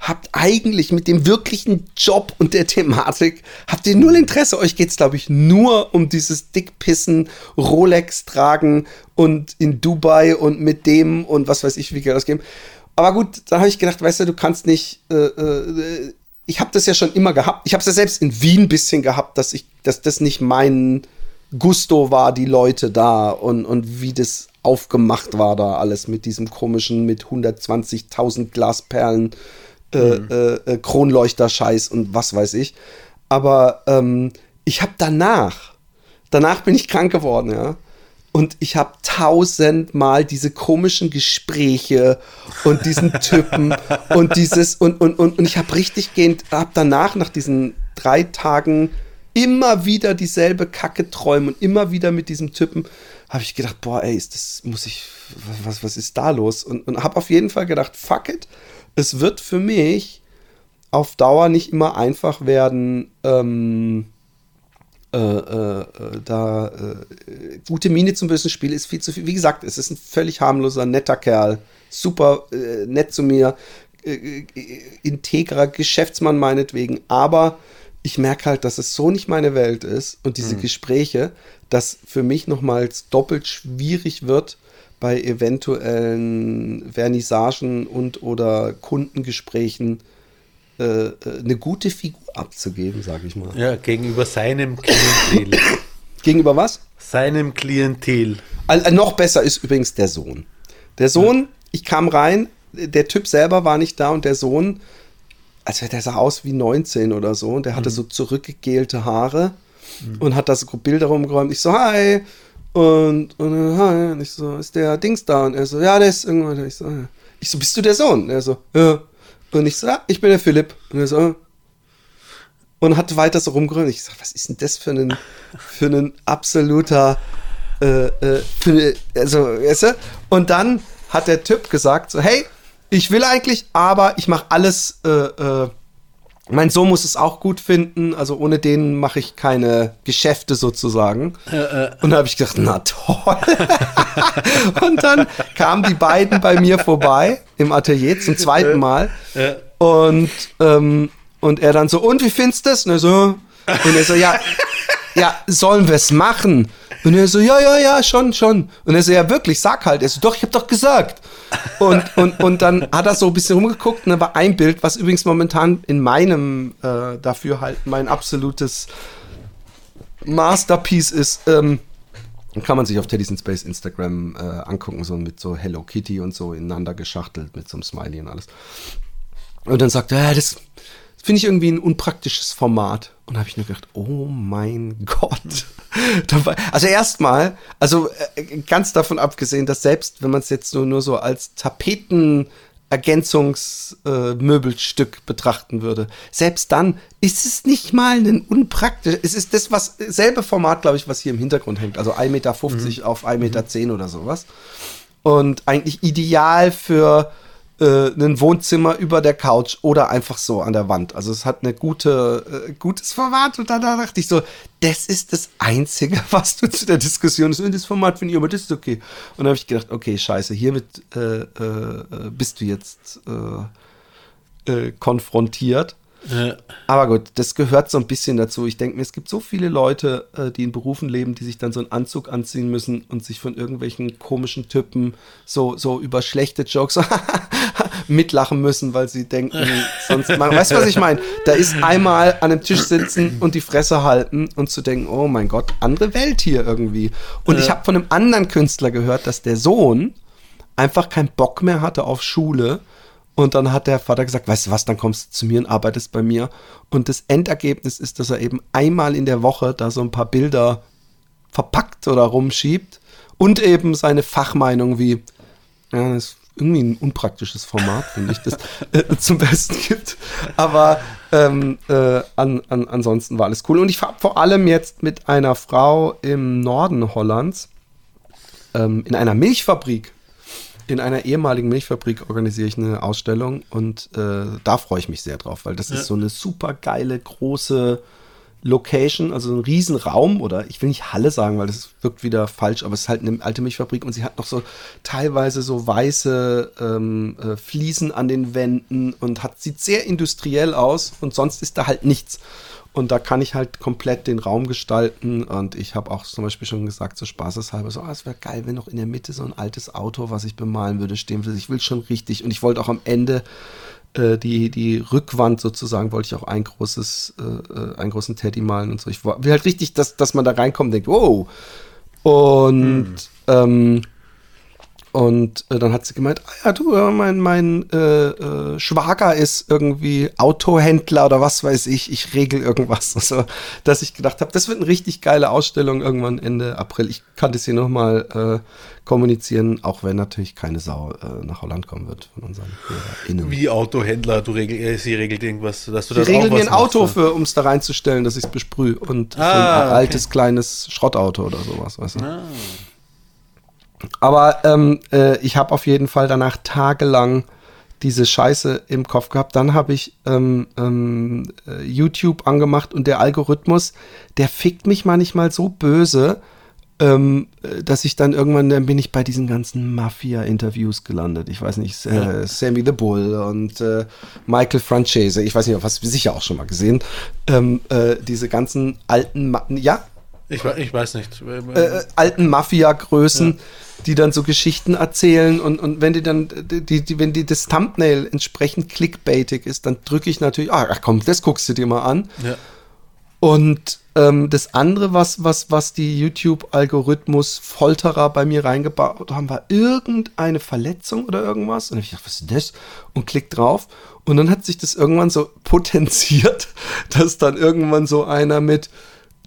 habt eigentlich mit dem wirklichen Job und der Thematik, habt ihr null Interesse. Euch geht es, glaube ich, nur um dieses Dickpissen, Rolex tragen und in Dubai und mit dem und was weiß ich, wie Geld ausgeben. Aber gut, dann habe ich gedacht, weißt du, du kannst nicht. Äh, äh, ich habe das ja schon immer gehabt. Ich habe es ja selbst in Wien ein bisschen gehabt, dass ich, dass das nicht mein Gusto war, die Leute da und, und wie das aufgemacht war da alles mit diesem komischen, mit 120.000 Glasperlen äh, äh, äh, Kronleuchter-Scheiß und was weiß ich. Aber ähm, ich habe danach, danach bin ich krank geworden, ja. Und ich habe tausendmal diese komischen Gespräche und diesen Typen und dieses und, und, und, und ich habe richtig gehend, habe danach nach diesen drei Tagen immer wieder dieselbe Kacke träumen und immer wieder mit diesem Typen habe ich gedacht, boah, ey, ist das muss ich, was, was ist da los? Und, und habe auf jeden Fall gedacht, fuck it, es wird für mich auf Dauer nicht immer einfach werden, ähm, äh, äh, da äh, gute Miene zum bösen Spiel ist viel zu viel. Wie gesagt, es ist ein völlig harmloser, netter Kerl, super äh, nett zu mir, äh, äh, integrer Geschäftsmann meinetwegen, aber ich merke halt, dass es so nicht meine Welt ist und diese Gespräche, dass für mich nochmals doppelt schwierig wird, bei eventuellen Vernissagen und oder Kundengesprächen äh, äh, eine gute Figur abzugeben, sage ich mal. Ja, gegenüber seinem Klientel. Gegenüber was? seinem Klientel. Also, noch besser ist übrigens der Sohn. Der Sohn, ich kam rein, der Typ selber war nicht da und der Sohn, also der sah aus wie 19 oder so und der hatte so zurückgegelte Haare und hat da so Bilder rumgeräumt. Ich so, hi. Und, und, äh, hi. und ich so, ist der Dings da? Und er so, ja, der ist irgendwann. da. Ich so, ja. ich so, bist du der Sohn? Und er so, ja. Und ich so, ja, ich bin der Philipp. Und er so, ja. und hat weiter so rumgeräumt. Ich sag, was ist denn das für ein, für ein absoluter, äh, äh, für also, weißt du? Und dann hat der Typ gesagt, so, hey, ich will eigentlich, aber ich mache alles, äh, äh, mein Sohn muss es auch gut finden, also ohne den mache ich keine Geschäfte sozusagen. Und da habe ich gedacht, na toll. und dann kamen die beiden bei mir vorbei im Atelier zum zweiten Mal. Und, ähm, und er dann so, und wie findest du das? Und er so, und er so, ja, ja, sollen wir es machen? Und er so, ja, ja, ja, schon, schon. Und er so, ja, wirklich, sag halt. Er so, doch, ich hab doch gesagt. Und, und, und dann hat er so ein bisschen rumgeguckt und da war ein Bild, was übrigens momentan in meinem äh, Dafürhalten mein absolutes Masterpiece ist. Ähm, kann man sich auf Teddy's in Space Instagram äh, angucken, so mit so Hello Kitty und so ineinander geschachtelt mit so einem Smiley und alles. Und dann sagt er, ja, das finde ich irgendwie ein unpraktisches Format. Und da habe ich nur gedacht, oh mein Gott. Also erstmal, also äh, ganz davon abgesehen, dass selbst wenn man es jetzt nur, nur so als Tapeten Ergänzungsmöbelstück betrachten würde. Selbst dann ist es nicht mal ein unpraktisch. Es ist das, was selbe Format, glaube ich, was hier im Hintergrund hängt. Also 1,50 Meter auf 1,10 Meter oder sowas. Und eigentlich ideal für äh, ein Wohnzimmer über der Couch oder einfach so an der Wand. Also es hat eine gute, äh, gutes Format und da dachte ich so, das ist das Einzige, was du zu der Diskussion ist. Und das Format finde ich, aber das ist okay. Und dann habe ich gedacht, okay, scheiße, hiermit äh, äh, bist du jetzt äh, äh, konfrontiert. Ja. Aber gut, das gehört so ein bisschen dazu. Ich denke mir, es gibt so viele Leute, die in Berufen leben, die sich dann so einen Anzug anziehen müssen und sich von irgendwelchen komischen Typen so, so über schlechte Jokes mitlachen müssen, weil sie denken, sonst machen. Weißt du, was ich meine? Da ist einmal an einem Tisch sitzen und die Fresse halten und zu denken, oh mein Gott, andere Welt hier irgendwie. Und ich habe von einem anderen Künstler gehört, dass der Sohn einfach keinen Bock mehr hatte auf Schule. Und dann hat der Vater gesagt, weißt du was, dann kommst du zu mir und arbeitest bei mir. Und das Endergebnis ist, dass er eben einmal in der Woche da so ein paar Bilder verpackt oder rumschiebt und eben seine Fachmeinung wie, ja, das irgendwie ein unpraktisches Format, finde ich, das äh, zum Besten gibt. Aber ähm, äh, an, an, ansonsten war alles cool. Und ich habe vor allem jetzt mit einer Frau im Norden Hollands ähm, in einer Milchfabrik in einer ehemaligen Milchfabrik organisiere ich eine Ausstellung und äh, da freue ich mich sehr drauf, weil das Ja. ist so eine super geile, große Location, also ein Riesenraum oder ich will nicht Halle sagen, weil das wirkt wieder falsch, aber es ist halt eine alte Milchfabrik und sie hat noch so teilweise so weiße ähm, äh, Fliesen an den Wänden und hat, sieht sehr industriell aus und sonst ist da halt nichts. Und da kann ich halt komplett den Raum gestalten. Und ich habe auch zum Beispiel schon gesagt, so spaßeshalber, so, ah, es wäre geil, wenn noch in der Mitte so ein altes Auto, was ich bemalen würde, stehen würde. Ich will schon richtig. Und ich wollte auch am Ende äh, die, die Rückwand sozusagen, wollte ich auch ein großes, äh, äh, einen großen Teddy malen und so. Ich will halt richtig, dass, dass man da reinkommt und denkt, wow. Und ähm, und äh, dann hat sie gemeint, ah ja, du, mein, mein äh, äh, Schwager ist irgendwie Autohändler oder was weiß ich, ich regel irgendwas. Also, dass ich gedacht habe, das wird eine richtig geile Ausstellung irgendwann Ende April. Ich kann das hier nochmal äh, kommunizieren, auch wenn natürlich keine Sau äh, nach Holland kommen wird von unseren HörerInnen. Wie Autohändler, du regel, äh, sie regelt irgendwas, dass du das regeln auch mir ein Auto, machst, für, um es da reinzustellen, dass ich es besprühe. Und so ein Ah, okay. altes, kleines Schrottauto oder sowas, weißt du? Aber ähm, äh, ich habe auf jeden Fall danach tagelang diese Scheiße im Kopf gehabt. Dann habe ich ähm, ähm, äh, YouTube angemacht und der Algorithmus, der fickt mich manchmal so böse, ähm, äh, dass ich dann irgendwann, dann bin ich bei diesen ganzen Mafia-Interviews gelandet. Ich weiß nicht, äh, Sammy the Bull und äh, Michael Franchese, ich weiß nicht, was wir sicher auch schon mal gesehen. Ähm, äh, diese ganzen alten, Ma ja, Ich, ich weiß nicht. äh, alten Mafia-Größen, die dann so Geschichten erzählen und, und wenn die dann, die, die, wenn die das Thumbnail entsprechend clickbaitig ist, dann drücke ich natürlich, ah, komm, das guckst du dir mal an. ja. Und ähm, das andere, was, was, was die YouTube-Algorithmus-Folterer bei mir reingebaut haben, war irgendeine Verletzung oder irgendwas. Und ich gedacht, was ist das? Und klick drauf. Und dann hat sich das irgendwann so potenziert, dass dann irgendwann so einer mit,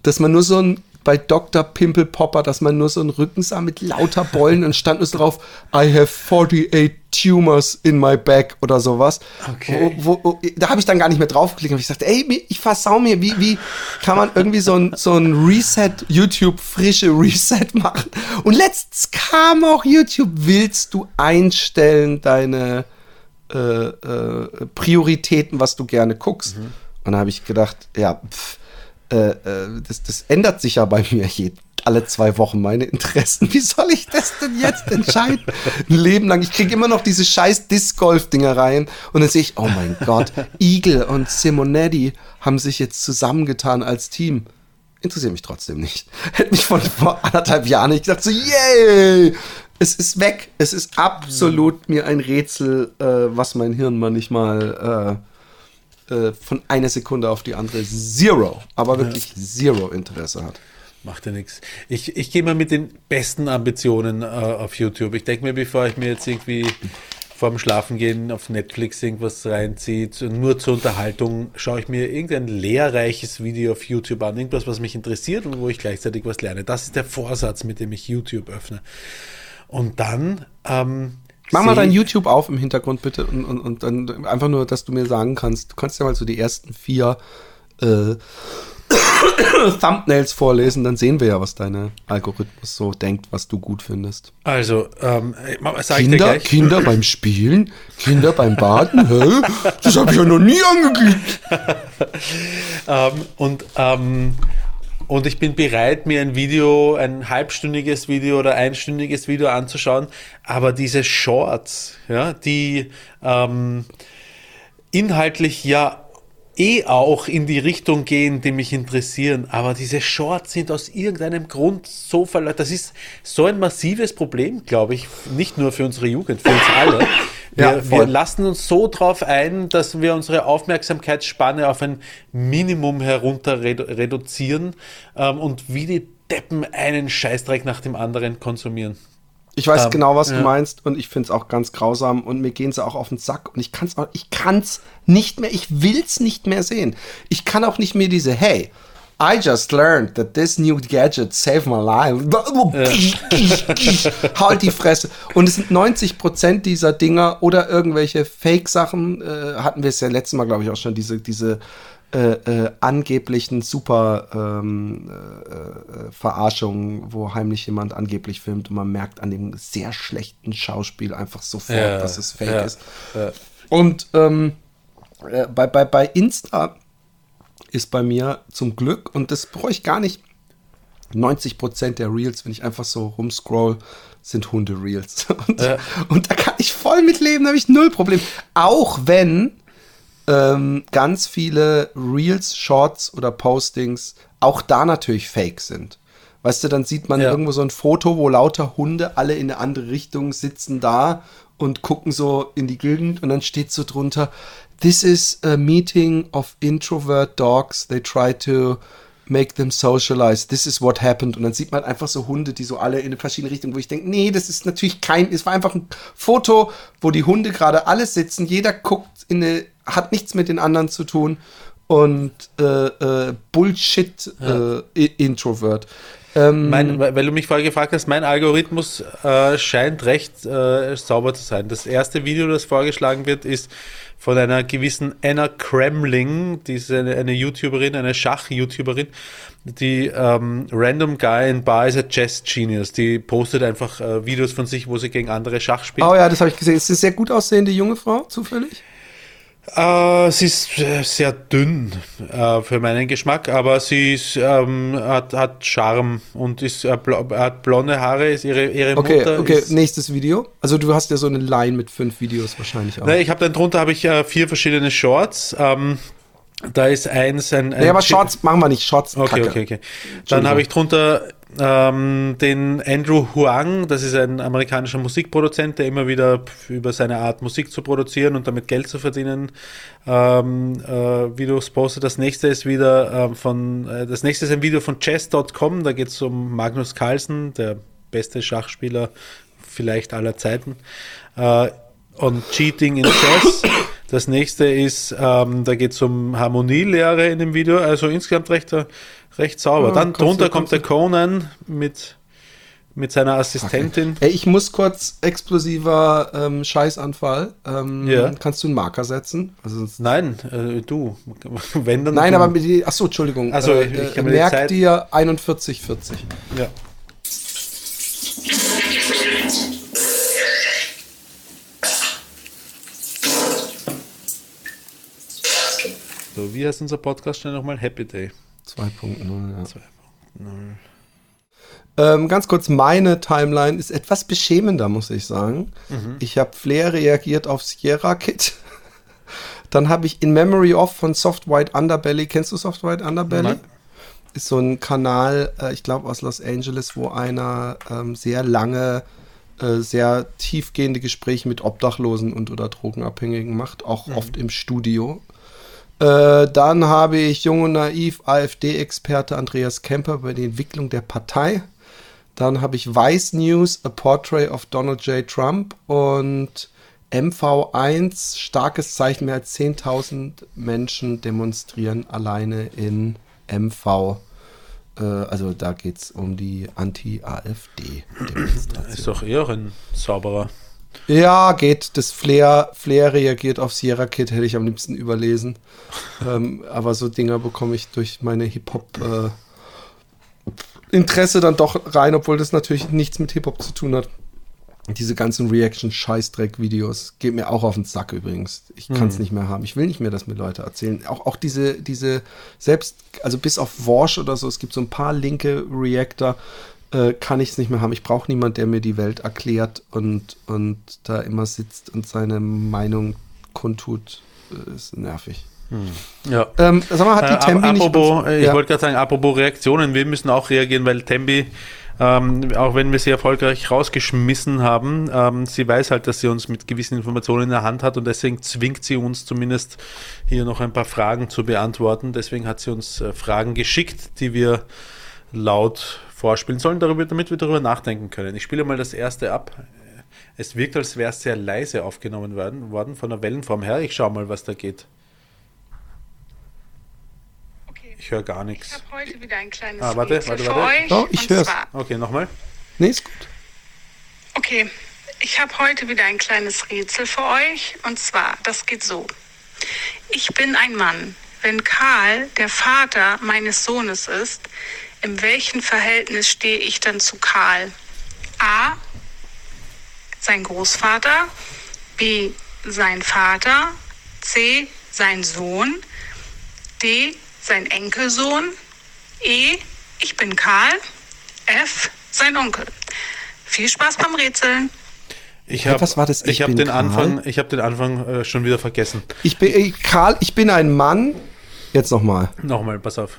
dass man nur so ein, bei Dr. Pimple Popper, dass man nur so einen Rücken sah mit lauter Beulen und stand nur so drauf, I have 48 tumors in my back oder sowas. Okay. Wo, wo, da habe ich dann gar nicht mehr draufgeklickt. Hab ich gesagt, ey, ich versau mir, wie, wie kann man irgendwie so ein, so ein Reset, YouTube, frische Reset machen? Und letztens kam auch YouTube, willst du einstellen deine äh, äh, Prioritäten, was du gerne guckst? Und da habe ich gedacht, ja, pff, äh, äh, das, das ändert sich ja bei mir je, alle zwei Wochen meine Interessen. Wie soll ich das denn jetzt entscheiden? Ein Leben lang. Ich kriege immer noch diese scheiß Disc-Golf-Dinger rein und dann sehe ich, oh mein Gott, Eagle und Simonetti haben sich jetzt zusammengetan als Team. Interessiert mich trotzdem nicht. Hätte mich von vor anderthalb Jahren nicht gedacht, so, yay! Es ist weg. Es ist absolut mir ein Rätsel, äh, was mein Hirn manchmal äh, äh, von einer Sekunde auf die andere zero, aber wirklich zero Interesse hat. Macht ja nichts. Ich, ich gehe mal mit den besten Ambitionen äh, auf YouTube. Ich denke mir, bevor ich mir jetzt irgendwie vorm Schlafengehen auf Netflix irgendwas reinzieht, nur zur Unterhaltung, schaue ich mir irgendein lehrreiches Video auf YouTube an, irgendwas, was mich interessiert und wo ich gleichzeitig was lerne. Das ist der Vorsatz, mit dem ich YouTube öffne. Und dann ähm, Mach mal dein YouTube auf im Hintergrund bitte und, und, und dann einfach nur, dass du mir sagen kannst, du kannst ja mal so die ersten vier äh, Thumbnails vorlesen, dann sehen wir ja, was deine Algorithmus so denkt, was du gut findest. Also, ähm, sag ich dir Kinder, gleich. Kinder beim Spielen, Kinder beim Baden, hä? Das habe ich ja noch nie angeklickt. Ähm, und, ähm, und ich bin bereit, mir ein Video, ein halbstündiges Video oder einstündiges Video anzuschauen. Aber diese Shorts, ja, die ähm, inhaltlich ja eh auch in die Richtung gehen, die mich interessieren. Aber diese Shorts sind aus irgendeinem Grund so verletzt. Das ist so ein massives Problem, glaube ich, nicht nur für unsere Jugend, für uns alle. Wir, Ja, wir lassen uns so drauf ein, dass wir unsere Aufmerksamkeitsspanne auf ein Minimum herunter redu reduzieren ähm, und wie die Deppen einen Scheißdreck nach dem anderen konsumieren. Ich weiß Ähm, genau, was ja. du meinst und ich finde es auch ganz grausam und mir gehen sie auch auf den Sack und ich kann es auch, ich kann's nicht mehr, ich will's nicht mehr sehen. Ich kann auch nicht mehr diese, hey, I just learned that this new gadget saved my life. halt die Fresse. Und es sind 90 Prozent dieser Dinger oder irgendwelche Fake-Sachen, äh, hatten wir es ja letztes Mal, glaube ich, auch schon, diese, diese äh, äh, angeblichen super ähm, äh, äh, wo heimlich jemand angeblich filmt und man merkt an dem sehr schlechten Schauspiel einfach sofort, Ja, dass es fake ja, ist. Und ähm, äh, bei, bei, bei Insta ist bei mir zum Glück, und das brauche ich gar nicht, 90% der Reels, wenn ich einfach so rumscroll, sind Hunde-Reels. Und, Ja. und da kann ich voll mit leben, da habe ich null Problem. Auch wenn ähm, ganz viele Reels, Shorts oder Postings auch da natürlich fake sind. Weißt du, dann sieht man Ja. irgendwo so ein Foto, wo lauter Hunde alle in eine andere Richtung sitzen da und gucken so in die Gegend und dann steht so drunter, This is a meeting of introvert dogs. They try to make them socialize. This is what happened. Und dann sieht man einfach so Hunde, die so alle in verschiedene Richtungen, wo ich denke, nee, das ist natürlich kein, es war einfach ein Foto, wo die Hunde gerade alle sitzen, jeder guckt in eine, hat nichts mit den anderen zu tun und äh, äh, Bullshit äh, I- Introvert. Ähm, Mein, weil du mich vorher gefragt hast, mein Algorithmus äh, scheint recht äh, sauber zu sein. Das erste Video, das vorgeschlagen wird, ist von einer gewissen Anna Kremling, die ist eine, eine YouTuberin, eine Schach-YouTuberin, die ähm, Random Guy in Bar is a Chess Genius. Die postet einfach äh, Videos von sich, wo sie gegen andere Schach spielt. oh ja, das habe ich gesehen. Ist eine sehr gut aussehende junge Frau, zufällig? Äh, sie ist äh, sehr dünn äh, für meinen Geschmack, aber sie ist, ähm, hat, hat Charme und ist, äh, blo hat blonde Haare, ist ihre, ihre Okay, Mutter. okay, nächstes Video. Also du hast ja so eine Line mit fünf Videos wahrscheinlich auch. Ne, ich habe dann drunter habe ich äh, vier verschiedene Shorts. Ähm, da ist eins ein. ein nee, aber Shorts machen wir nicht. Shorts, Okay, Kacke. okay, okay. Dann habe ich drunter ähm, den Andrew Huang, das ist ein amerikanischer Musikproduzent, der immer wieder über seine Art Musik zu produzieren und damit Geld zu verdienen ähm, äh, Videos postet. Das nächste ist wieder ähm, von, äh, das nächste ist ein Video von chess.com, da geht es um Magnus Carlsen, der beste Schachspieler vielleicht aller Zeiten. Äh, und Cheating in Chess. Das nächste ist, ähm, da geht es um Harmonielehre in dem Video, also insgesamt recht, äh, recht sauber. Ja, Dann drunter kommt der Conan mit, mit seiner Assistentin. Ey, ich muss kurz explosiver ähm, Scheißanfall. Ähm, Ja. Kannst du einen Marker setzen? Also, sonst- Nein, äh, du. Wenn dann nein, du. aber mit die, achso, Entschuldigung. Also, äh, ich- ich äh, merk Zeit- dir 41, 40. Ja. So, wie heißt unser Podcast schnell nochmal? Happy Day. 2.0, ja. 2.0. Ähm, ganz kurz, meine Timeline ist etwas beschämender, muss ich sagen. Mhm. Ich habe Flair reagiert auf Sierra Kid. Dann habe ich In Memory of von Soft White Underbelly. Kennst du Soft White Underbelly? Nein. Ist so ein Kanal, äh, ich glaube aus Los Angeles, wo einer ähm, sehr lange, äh, sehr tiefgehende Gespräche mit Obdachlosen und oder Drogenabhängigen macht, auch oft im Studio. Äh, dann habe ich Jung und Naiv AfD-Experte Andreas Kemper über die Entwicklung der Partei. Dann habe ich Vice News, A Portrait of Donald J. Trump und MV1, starkes Zeichen, mehr als 10.000 Menschen demonstrieren alleine in MV. Äh, also da geht es um die Anti-AfD-Demonstration. Ist doch eher ein sauberer. Ja, geht. Das Flair, Flair reagiert auf Sierra Kid, hätte ich am liebsten überlesen. ähm, aber so Dinger bekomme ich durch meine Hip-Hop äh, Interesse dann doch rein, obwohl das natürlich nichts mit Hip-Hop zu tun hat. Diese ganzen Reaction-Scheißdreck-Videos geht mir auch auf den Sack übrigens. Ich kann es nicht mehr haben. Ich will nicht mehr, dass mir Leute erzählen. Auch, auch diese, diese, selbst, also bis auf Worsch oder so, es gibt so ein paar linke Reactor, äh, kann ich es nicht mehr haben. Ich brauche niemand, der mir die Welt erklärt und, und da immer sitzt und seine Meinung kundtut. Äh, ist nervig. Ja. Ähm, sag mal, hat die Äh, Tembi nicht... apropos, äh, ich Ja. wollte gerade sagen, apropos Reaktionen, wir müssen auch reagieren, weil Tembi, ähm, auch wenn wir sie erfolgreich rausgeschmissen haben, ähm, sie weiß halt, dass sie uns mit gewissen Informationen in der Hand hat und deswegen zwingt sie uns zumindest hier noch ein paar Fragen zu beantworten. Deswegen hat sie uns äh, Fragen geschickt, die wir laut vorspielen sollen, darüber, damit wir darüber nachdenken können. Ich spiele mal das erste ab. Es wirkt, als wäre es sehr leise aufgenommen worden, worden von der Wellenform her. Ich schaue mal, was da geht. Okay. Ich höre gar Ich nichts. habe heute wieder ein kleines Ah, warte, Rätsel warte, für warte. euch. Oh, ich und hör's. zwar, Okay, nochmal. Nee, ist gut. okay, ich habe heute wieder ein kleines Rätsel für euch. Und zwar, das geht so. Ich bin ein Mann. Wenn Karl der Vater meines Sohnes ist, in welchem Verhältnis stehe ich dann zu Karl? A. Sein Großvater. B. Sein Vater. C. Sein Sohn. D. Sein Enkelsohn. E. Ich bin Karl. F. Sein Onkel. Viel Spaß beim Rätseln. Ich habe was war das? Ich ich hab bin den Karl? Anfang, ich habe den Anfang äh, schon wieder vergessen. Ich bin, äh, Karl, ich bin ein Mann. Jetzt nochmal. Nochmal, pass auf.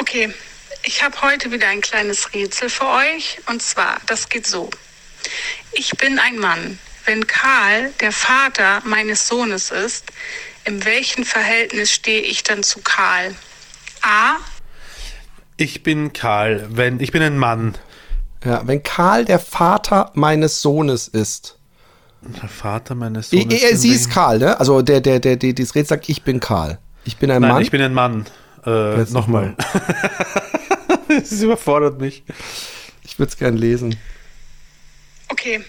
Okay, ich habe heute wieder ein kleines Rätsel für euch. Und zwar, das geht so. Ich bin ein Mann. Wenn Karl der Vater meines Sohnes ist, in welchem Verhältnis stehe ich dann zu Karl? A. Ich bin Karl, wenn ich bin ein Mann. Ja, wenn Karl der Vater meines Sohnes ist. Der Vater meines Sohnes. I, in sie ist Karl, ne? Also der, der, der, der dieses Rätsel sagt, ich bin Karl. Ich bin ein Nein, Mann. ich bin ein Mann. Äh, Jetzt nochmal. das überfordert mich. ich würde es gern lesen. Okay,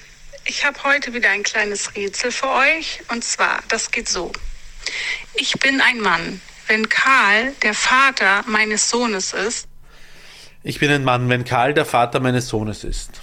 ich habe heute wieder ein kleines Rätsel für euch. Und zwar, das geht so. Ich bin ein Mann. Wenn Karl der Vater meines Sohnes ist, Ich bin ein Mann, wenn Karl der Vater meines Sohnes ist.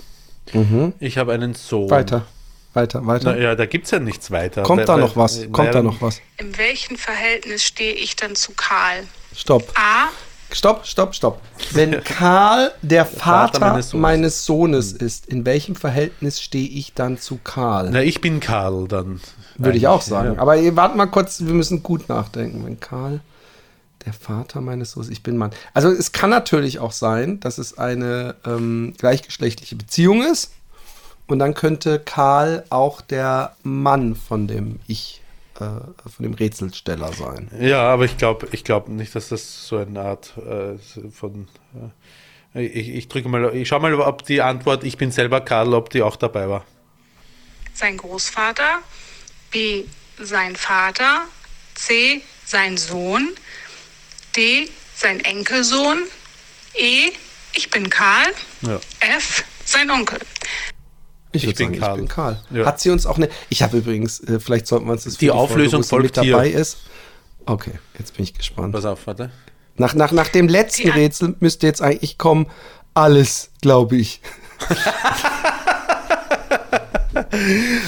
Ich habe einen Sohn. Mhm. Weiter. Weiter, weiter. Na, ja, da gibt es ja nichts weiter. Kommt da weil- noch was? Kommt da noch was? in welchem Verhältnis stehe ich dann zu Karl? Stopp. A. Stopp, stopp, stopp. Wenn Karl der Vater, Vater meines, meines Sohnes. Sohnes. ist, in welchem Verhältnis stehe ich dann zu Karl? Na, ich bin Karl dann. Würde ich auch sagen. ja. Aber ihr wart mal kurz, wir müssen gut nachdenken. Wenn Karl der Vater meines Sohnes, ich bin Mann. Also es kann natürlich auch sein, dass es eine ähm, gleichgeschlechtliche Beziehung ist. Und dann könnte Karl auch der Mann von dem Ich, von dem Rätselsteller sein. Ja, aber ich glaube ich glaub nicht, dass das so eine Art äh, von. Äh, ich, ich drücke mal, ich schau mal, ob die Antwort, ich bin selber Karl, ob die auch dabei war. Sein Großvater. B. Sein Vater. C. Sein Sohn. D. Sein Enkelsohn. E. Ich bin Karl. Ja. F. Sein Onkel. Ich, Ich bin sagen, Karl. ich bin Karl. Ja. Hat sie uns auch eine. Ich habe übrigens, äh, vielleicht sollten wir uns das für Die Auflösung Folge, folgt mit hier. dabei ist. Okay, jetzt bin ich gespannt. Pass auf, warte. Nach, nach, nach dem letzten Die An- Rätsel müsste jetzt eigentlich kommen, alles, glaube ich.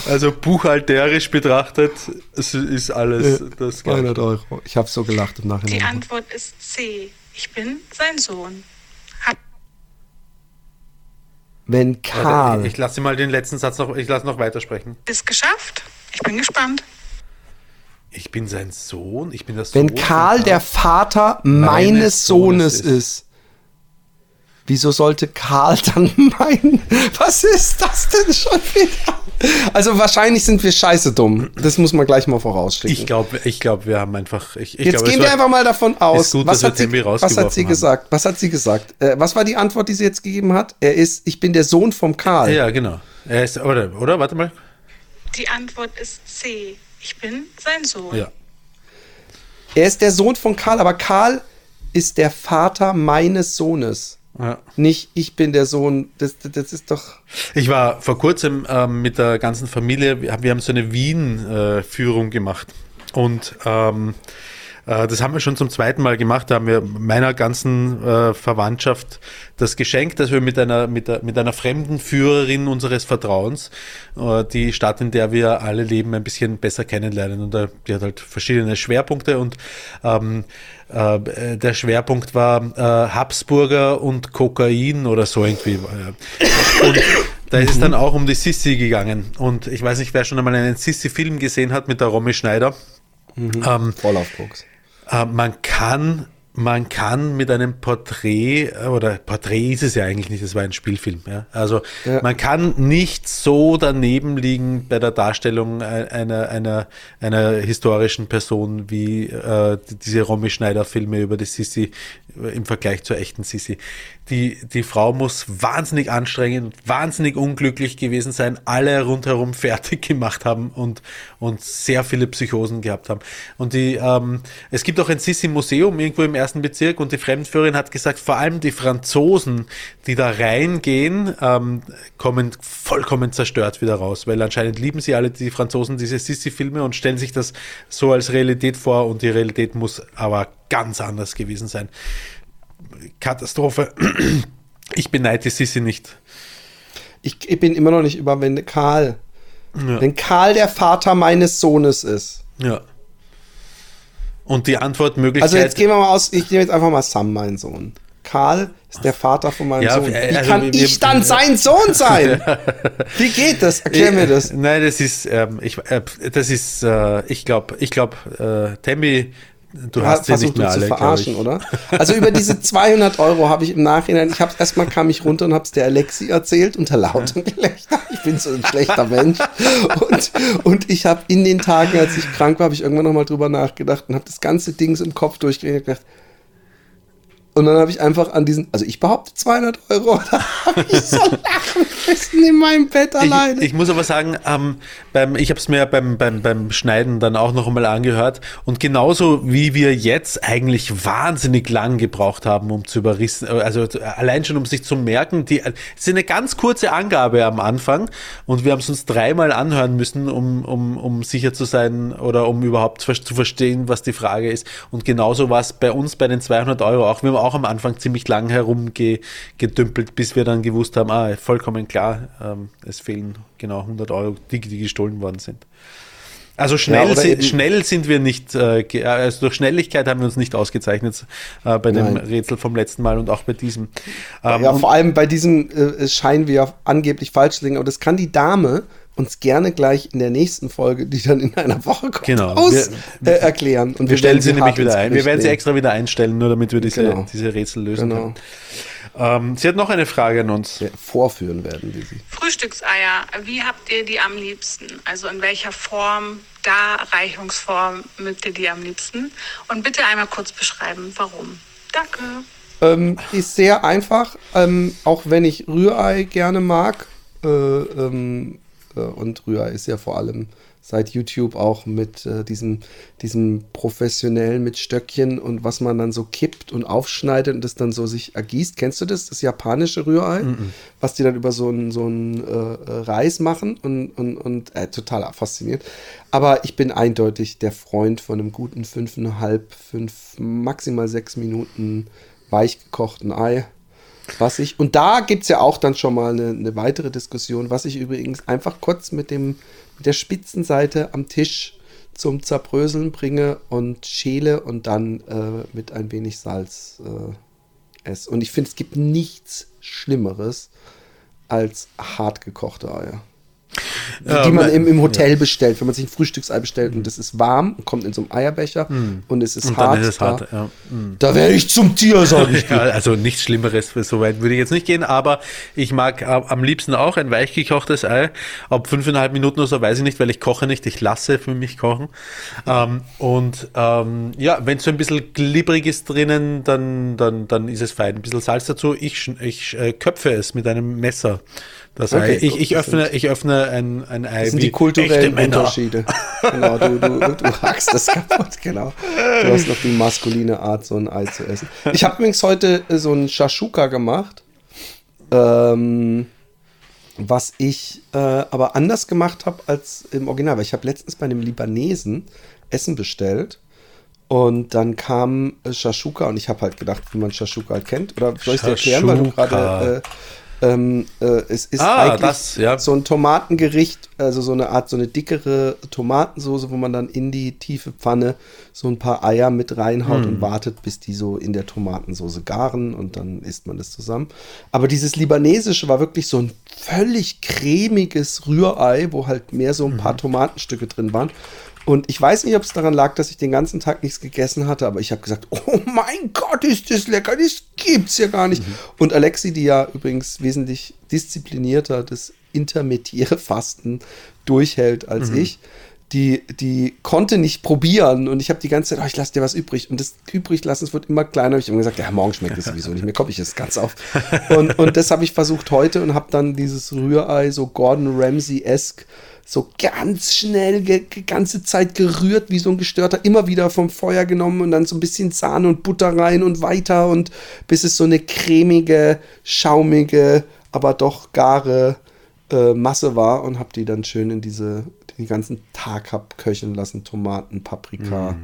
Also buchhalterisch betrachtet es ist alles Äh, das 200 Euro. Ich habe so gelacht im Die Nachhinein. Antwort ist C. Ich bin sein Sohn. Wenn Karl. Warte, ich lasse mal den letzten Satz noch, ich lasse noch weitersprechen. es geschafft? Ich bin gespannt. Ich bin sein Sohn, ich bin das wenn Sohn Karl der Vater meines, Meines Sohnes Sohnes ist. Wieso sollte Karl dann mein. Was ist das denn schon wieder? Also wahrscheinlich sind wir scheiße dumm. Das muss man gleich mal vorausschicken. Ich glaube, ich glaub, wir haben einfach. Ich, ich Jetzt glaub, gehen wir einfach mal davon aus. gut, was, hat sie, was hat sie haben. gesagt? Was hat sie gesagt? Äh, was war die Antwort, die sie jetzt gegeben hat? Er ist, ich bin der Sohn vom Karl. Ja, genau. Er ist, oder, oder? Warte mal. Die Antwort ist C. Ich bin sein Sohn. Ja. Er ist der Sohn von Karl, aber Karl ist der Vater meines Sohnes. Ja. Nicht, ich bin der Sohn. Das, das, ist doch. Ich war vor kurzem ähm, mit der ganzen Familie, wir haben, so eine Wien-Führung gemacht. Und ähm, äh, das haben wir schon zum zweiten Mal gemacht. Da haben wir meiner ganzen äh, Verwandtschaft das Geschenk, dass wir mit einer, mit, mit einer fremden Führerin unseres Vertrauens äh, die Stadt, in der wir alle leben, ein bisschen besser kennenlernen. Und äh, die hat halt verschiedene Schwerpunkte und ähm, äh, der Schwerpunkt war äh, Habsburger und Kokain oder so irgendwie. Und da ist es dann auch um die Sissi gegangen. Und ich weiß nicht, wer schon einmal einen Sissi-Film gesehen hat mit der Romy Schneider. Ähm, Vorlaufbox. Äh, man kann, man kann mit einem Porträt, äh, oder Porträt ist es ja eigentlich nicht, es war ein Spielfilm. Ja? Also Ja. man kann nicht so daneben liegen bei der Darstellung ein- einer, einer, einer historischen Person wie äh, die- diese Romy Schneider-Filme über die Sissi im Vergleich zur echten Sissi. Die, die Frau muss wahnsinnig anstrengend, wahnsinnig unglücklich gewesen sein, alle rundherum fertig gemacht haben und, und sehr viele Psychosen gehabt haben. Und die, ähm, es gibt auch ein Sissi-Museum irgendwo im ersten Bezirk und die Fremdenführerin hat gesagt, vor allem die Franzosen, die da reingehen, ähm, kommen vollkommen zerstört wieder raus, weil anscheinend lieben sie alle die Franzosen diese Sissi-Filme und stellen sich das so als Realität vor und die Realität muss aber ganz anders gewesen sein. Katastrophe. Ich beneide Sissi nicht. Ich, ich bin immer noch nicht über, wenn Karl. Wenn Karl der Vater meines Sohnes ist. Ja. Und die Antwortmöglichkeit. Also jetzt gehen wir mal aus, ich nehme jetzt einfach mal Sam, meinen Sohn. Karl ist der Vater von meinem Ja, Sohn. Wie äh, also kann wir- ich dann sein Sohn sein? Wie geht das? Erklär mir das. Äh, Nein, das ist, ähm, ich, äh, das ist, äh, ich glaube, ich glaube, äh, Tammy, du hast sie versucht nicht mehr alle, zu verarschen, oder? Also über diese 200 Euro habe ich im Nachhinein, ich habe erstmal kam ich runter und habe es der Alexi erzählt unter lautem Gelächter. Ich bin so ein schlechter Mensch. Und, und ich habe in den Tagen, als ich krank war, habe ich irgendwann nochmal drüber nachgedacht und habe das ganze Ding so im Kopf durchgerechnet und gedacht, und dann habe ich einfach an diesen, also ich behaupte 200 Euro, da habe ich so lachen müssen in meinem Bett alleine. Ich, ich muss aber sagen, ähm, beim, ich habe es mir beim, beim, beim Schneiden dann auch noch einmal angehört und genauso wie wir jetzt eigentlich wahnsinnig lang gebraucht haben, um zu überrissen, also allein schon um sich zu merken, die, es ist eine ganz kurze Angabe am Anfang und wir haben es uns dreimal anhören müssen, um, um, um sicher zu sein oder um überhaupt zu verstehen, was die Frage ist. Und genauso war es bei uns bei den 200 Euro auch. Wir haben auch am Anfang ziemlich lang herumgedümpelt, bis wir dann gewusst haben, ah, vollkommen klar, ähm, es fehlen genau 100 Euro, die, die gestohlen worden sind. Also schnell, oder si- eben- schnell sind wir nicht, äh, ge- also durch Schnelligkeit haben wir uns nicht ausgezeichnet äh, bei dem Nein. Rätsel vom letzten Mal und auch bei diesem. Ähm, ja, vor allem bei diesem äh, scheinen wir angeblich falsch zu liegen, aber das kann die Dame uns gerne gleich in der nächsten Folge, die dann in einer Woche kommt, Genau. aus, Wir- äh, erklären. Und wir stellen werden sie nämlich wieder ein. Wir werden sie extra wieder einstellen, nur damit wir diese, Genau. diese Rätsel lösen Genau. können. Ähm, sie hat noch eine Frage an uns. Vorführen werden wir sie. Frühstückseier, wie habt ihr die am liebsten? Also in welcher Form, Darreichungsform mögt ihr die am liebsten? Und bitte einmal kurz beschreiben, warum. Danke. Ähm, ist sehr einfach, ähm, auch wenn ich Rührei gerne mag. Äh, ähm, und Rührei ist ja vor allem seit YouTube auch mit äh, diesem, diesem professionellen mit Stöckchen und was man dann so kippt und aufschneidet und das dann so sich ergießt. Kennst du das? Das japanische Rührei, was die dann über so einen so einen, äh, Reis machen und, und, und äh, total faszinierend. Aber ich bin eindeutig der Freund von einem guten fünfeinhalb, fünf, maximal sechs Minuten weich gekochten Ei. Was ich, und da gibt es ja auch dann schon mal eine, eine weitere Diskussion, was ich übrigens einfach kurz mit, dem, mit der Spitzenseite am Tisch zum Zerbröseln bringe und schäle und dann äh, mit ein wenig Salz äh, esse. Und ich finde, es gibt nichts Schlimmeres als hart gekochte Eier. Die, Ähm, man im, im Hotel bestellt, wenn man sich ein Frühstücksei bestellt und das ist warm und kommt in so einem Eierbecher und es ist Und hart. ist es hart. da, Ja. da werde ich zum Tier, sage ich Ja, also nichts Schlimmeres, so weit würde ich jetzt nicht gehen, aber ich mag am liebsten auch ein weich gekochtes Ei. Ob fünfeinhalb Minuten oder so, weiß ich nicht, weil ich koche nicht, ich lasse für mich kochen. Ähm, und ähm, ja, wenn es so ein bisschen glibberig ist drinnen, dann, dann, dann ist es fein. Ein bisschen Salz dazu. Ich, ich äh, köpfe es mit einem Messer. Das Okay, Ei. Ich, ich öffne, ich öffne ein, ein Ei Das sind die kulturellen. Unterschiede. Genau, du, du, du hackst das kaputt, genau. Du hast noch die maskuline Art, so ein Ei zu essen. Ich habe übrigens heute äh, so ein Shashuka gemacht, ähm, was ich äh, aber anders gemacht habe als im Original, weil ich habe letztens bei einem Libanesen Essen bestellt und dann kam äh, Shashuka und ich habe halt gedacht, wie man Shashuka halt kennt. Oder soll ich dir erklären, weil du gerade... Äh, ähm, äh, es ist Ah, eigentlich das, ja. so ein Tomatengericht, also so eine Art, so eine dickere Tomatensoße, wo man dann in die tiefe Pfanne so ein paar Eier mit reinhaut Hm. und wartet, bis die so in der Tomatensoße garen und dann isst man das zusammen. Aber dieses Libanesische war wirklich so ein völlig cremiges Rührei, wo halt mehr so ein Mhm. paar Tomatenstücke drin waren. Und ich weiß nicht, ob es daran lag, dass ich den ganzen Tag nichts gegessen hatte, aber ich habe gesagt, oh mein Gott, ist das lecker, das gibt's ja gar nicht. Und Alexi, die ja übrigens wesentlich disziplinierter das intermediäre Fasten durchhält als ich, die, die konnte nicht probieren und ich habe die ganze Zeit, oh, ich lasse dir was übrig und das übrig lassen, es wird immer kleiner. Ich habe gesagt, ja, morgen schmeckt es sowieso nicht mehr, komm ich jetzt ganz auf. Und, und das habe ich versucht heute und habe dann dieses Rührei so Gordon Ramsay-esque so ganz schnell, ge ge- ganze Zeit gerührt, wie so ein Gestörter, immer wieder vom Feuer genommen und dann so ein bisschen Sahne und Butter rein und weiter und bis es so eine cremige, schaumige, aber doch gare äh, Masse war und habe die dann schön in diese, den ganzen Tag hab köcheln lassen, Tomaten, Paprika,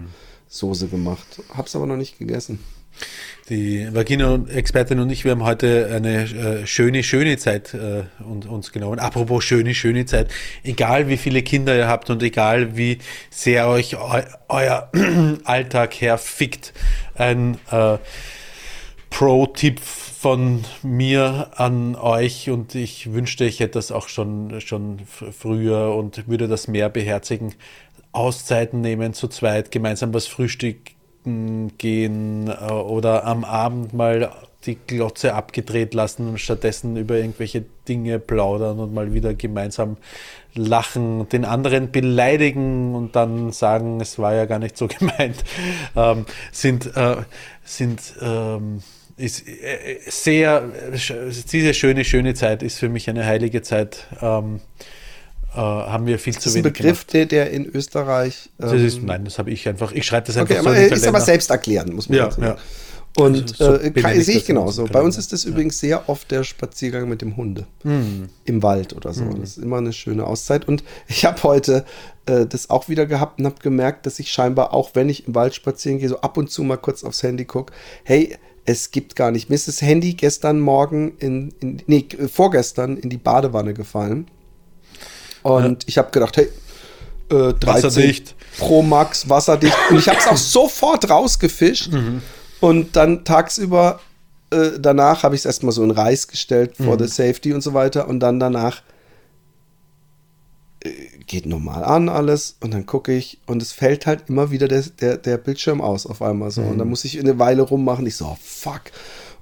Soße gemacht. Hab's aber noch nicht gegessen. Die Vagina-Expertin und ich, wir haben heute eine äh, schöne, schöne Zeit äh, und, uns genommen. Apropos schöne, schöne Zeit. Egal wie viele Kinder ihr habt und egal wie sehr euch eu euer Alltag herfickt, ein äh, Pro-Tipp von mir an euch und ich wünschte, ich hätte das auch schon, schon früher und würde das mehr beherzigen. Auszeiten nehmen, zu zweit gemeinsam was frühstücken gehen äh, oder am Abend mal die Glotze abgedreht lassen und stattdessen über irgendwelche Dinge plaudern und mal wieder gemeinsam lachen, den anderen beleidigen und dann sagen, es war ja gar nicht so gemeint, ähm, sind, äh, sind ähm, ist äh, sehr, diese schöne, schöne Zeit ist für mich eine heilige Zeit. Ähm, äh, haben wir viel Das zu ist ein wenig Begriff, der, der in Österreich. gemacht. Das ist, nein, das habe ich einfach. Ich schreibe das einfach Okay, so aber in den ist aber Kalender. selbsterklärend, muss man Ja, dazu ja. sagen. Und Also so äh, kann, sehe das ich genauso. Bei uns ist das übrigens sehr oft der Spaziergang mit dem Hunde Hm. im Wald oder so. Das ist immer eine schöne Auszeit. Und ich habe heute äh, das auch wieder gehabt und habe gemerkt, dass ich scheinbar, auch wenn ich im Wald spazieren gehe, so ab und zu mal kurz aufs Handy gucke. Hey, es gibt gar nicht. Mir ist das Handy gestern Morgen in, in nee, vorgestern in die Badewanne gefallen. Und ich habe gedacht, hey, äh, 13 Wasserdicht. Pro Max, wasserdicht. Und ich habe es auch sofort rausgefischt. Und dann tagsüber, äh, danach habe ich es erstmal so in Reis gestellt, for the safety und so weiter. Und dann danach geht normal an alles. Und dann gucke ich und es fällt halt immer wieder der, der, der Bildschirm aus auf einmal so. Und dann muss ich eine Weile rummachen. Ich so, oh, fuck.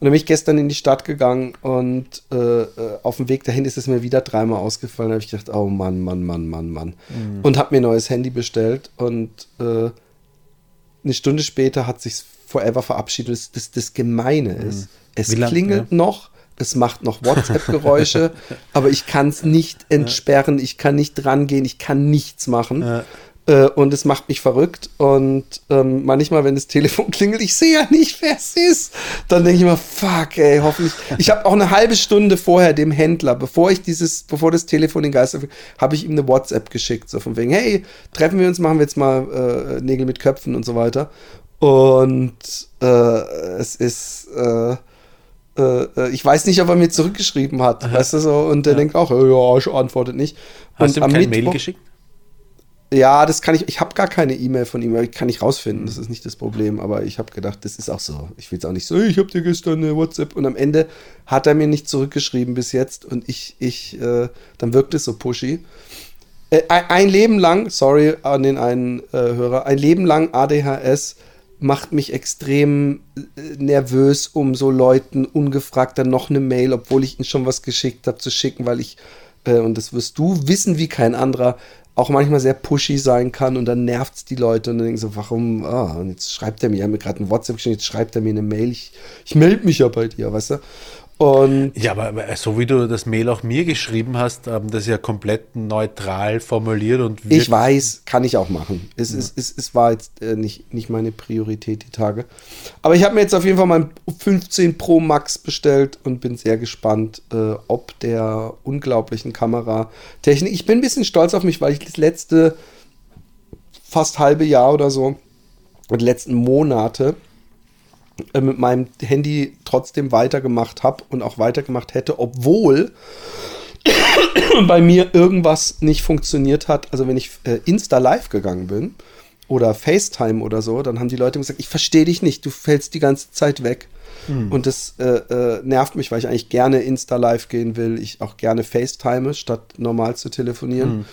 Und dann bin ich gestern in die Stadt gegangen und äh, äh, auf dem Weg dahin ist es mir wieder dreimal ausgefallen. Da habe ich gedacht, oh Mann, Mann, Mann, Mann, Mann. Und habe mir ein neues Handy bestellt und äh, eine Stunde später hat sich forever verabschiedet. Das, das, das Gemeine ist, es Wie lang- klingelt ja. noch, es macht noch WhatsApp-Geräusche, aber ich kann es nicht entsperren, ich kann nicht drangehen, ich kann nichts machen. Ja. Äh, und es macht mich verrückt. Und ähm, manchmal, wenn das Telefon klingelt, ich sehe ja nicht, wer es ist. Dann denke ich immer, fuck, ey, hoffentlich. Ich habe auch eine halbe Stunde vorher dem Händler, bevor ich dieses, bevor das Telefon den Geist aufhört, habe ich ihm eine WhatsApp geschickt, so von wegen, hey, treffen wir uns, machen wir jetzt mal äh, Nägel mit Köpfen und so weiter. Und äh, es ist, äh, äh, äh, ich weiß nicht, ob er mir zurückgeschrieben hat, weißt du so, und der denkt auch, ja, ich antwortet nicht. Hast und du ihm am kein Mail geschickt? ja, das kann ich. Ich habe gar keine E-Mail von ihm, ich kann nicht rausfinden. Das ist nicht das Problem. Aber ich habe gedacht, das ist auch so. Ich will es auch nicht so. Ich habe dir gestern eine WhatsApp und am Ende hat er mir nicht zurückgeschrieben bis jetzt und ich, ich, äh, dann wirkt es so pushy. Äh, ein, ein Leben lang, sorry an den einen äh, Hörer, ein Leben lang ADHS macht mich extrem äh, nervös, um so Leuten ungefragt dann noch eine Mail, obwohl ich ihnen schon was geschickt habe, zu schicken, weil ich, äh, und das wirst du wissen wie kein anderer, auch manchmal sehr pushy sein kann und dann nervt es die Leute und dann denken so, warum, ah, und jetzt schreibt er mir, er hat mir gerade ein WhatsApp geschickt, jetzt schreibt er mir eine Mail, ich, ich melde mich ja bei dir, weißt du? Und Ja, aber so wie du das Mail auch mir geschrieben hast, ähm, das ist ja komplett neutral formuliert und ich weiß, kann ich auch machen. Es, ist, es, es war jetzt äh, nicht, nicht meine Priorität die Tage. Aber ich habe mir jetzt auf jeden Fall mein 15 Pro Max bestellt und bin sehr gespannt, äh, ob der unglaublichen Kameratechnik. Ich bin ein bisschen stolz auf mich, weil ich das letzte fast halbe Jahr oder so und die letzten Monate äh, mit meinem Handy trotzdem weitergemacht habe und auch weitergemacht hätte, obwohl bei mir irgendwas nicht funktioniert hat. Also wenn ich äh, Insta Live gegangen bin oder FaceTime oder so, dann haben die Leute gesagt, ich verstehe dich nicht, du fällst die ganze Zeit weg. Und das äh, äh, nervt mich, weil ich eigentlich gerne Insta Live gehen will. Ich auch gerne FaceTime, statt normal zu telefonieren.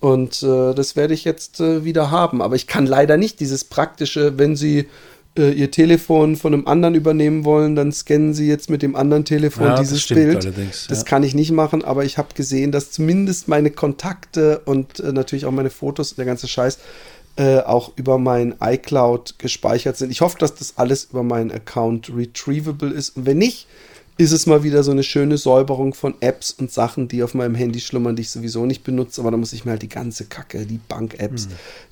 Und äh, das werde ich jetzt äh, wieder haben. Aber ich kann leider nicht dieses praktische, wenn Sie äh, Ihr Telefon von einem anderen übernehmen wollen, dann scannen Sie jetzt mit dem anderen Telefon Ja, das dieses stimmt Bild. allerdings, das ja. kann ich nicht machen, aber ich habe gesehen, dass zumindest meine Kontakte und äh, natürlich auch meine Fotos, der ganze Scheiß, äh, auch über mein iCloud gespeichert sind. Ich hoffe, dass das alles über meinen Account retrievable ist. Und wenn nicht, ist es mal wieder so eine schöne Säuberung von Apps und Sachen, die auf meinem Handy schlummern, die ich sowieso nicht benutze. Aber da muss ich mir halt die ganze Kacke, die Bank-Apps,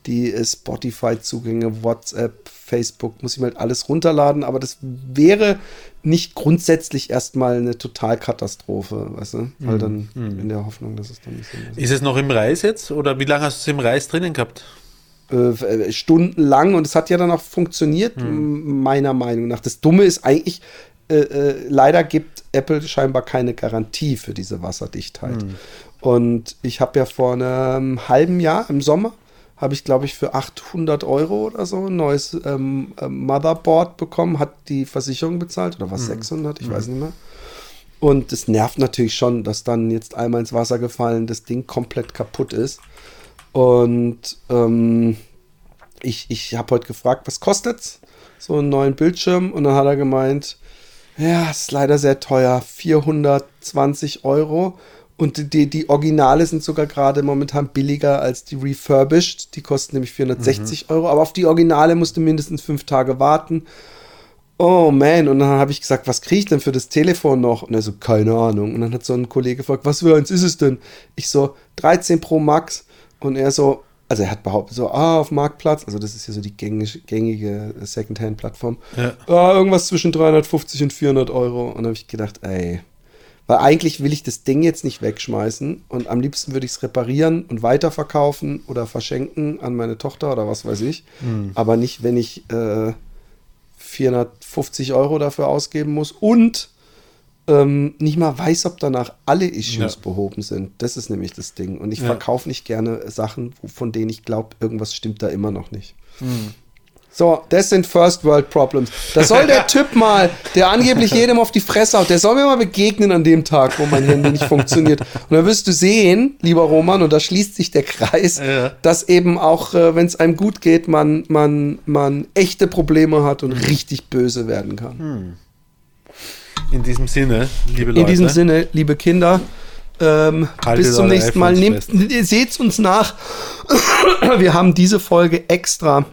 die äh, Spotify-Zugänge, WhatsApp, Facebook, muss ich mir halt alles runterladen. Aber das wäre nicht grundsätzlich erstmal eine Totalkatastrophe, weißt du? Weil dann in der Hoffnung, dass es dann nicht so ist. Ist es noch im Reis jetzt oder wie lange hast du es im Reis drinnen gehabt? äh, stundenlang und es hat ja dann auch funktioniert, Hm. meiner Meinung nach. Das Dumme ist eigentlich, äh, äh, leider gibt Apple scheinbar keine Garantie für diese Wasserdichtheit. Hm. Und ich habe ja vor einem halben Jahr im Sommer habe ich, glaube ich, für 800 Euro oder so ein neues ähm, ähm, Motherboard bekommen, hat die Versicherung bezahlt oder Hm. was 600, ich weiß nicht mehr. Und es nervt natürlich schon, dass dann jetzt einmal ins Wasser gefallen das Ding komplett kaputt ist. Und ähm, ich, ich habe heute gefragt, was kostet's? So einen neuen Bildschirm. Und dann hat er gemeint, ja, ist leider sehr teuer, 420 Euro. Und die, die Originale sind sogar gerade momentan billiger als die refurbished. Die kosten nämlich 460 Euro. Aber auf die Originale musste mindestens fünf Tage warten. Oh man, und dann habe ich gesagt, was kriege ich denn für das Telefon noch? Und er so, keine Ahnung. Und dann hat so ein Kollege gefragt, was für eins ist es denn? Ich so, 13 Pro Max. Und er so, also er hat behauptet, so, ah, auf Marktplatz, also das ist ja so die gängige, gängige Secondhand-Plattform, Ja. ah, irgendwas zwischen 350 und 400 Euro. Und dann habe ich gedacht, ey, weil eigentlich will ich das Ding jetzt nicht wegschmeißen und am liebsten würde ich es reparieren und weiterverkaufen oder verschenken an meine Tochter oder was weiß ich. Aber nicht, wenn ich äh, 450 Euro dafür ausgeben muss und ähm, nicht mal weiß, ob danach alle Issues Ja. behoben sind. Das ist nämlich das Ding. Und ich Ja. verkaufe nicht gerne Sachen, von denen ich glaube, irgendwas stimmt da immer noch nicht. Hm. So, das sind First World Problems. Da soll der Typ mal, der angeblich jedem auf die Fresse haut, der soll mir mal begegnen an dem Tag, wo mein Handy nicht funktioniert. Und dann wirst du sehen, lieber Roman, und da schließt sich der Kreis, Ja. dass eben auch, äh, wenn es einem gut geht, man, man, man echte Probleme hat und richtig böse werden kann. In diesem Sinne, liebe Leute. In diesem Sinne, liebe Kinder, ähm, bis zum nächsten Mal. Nehmt, seht's uns nach. wir haben diese Folge extra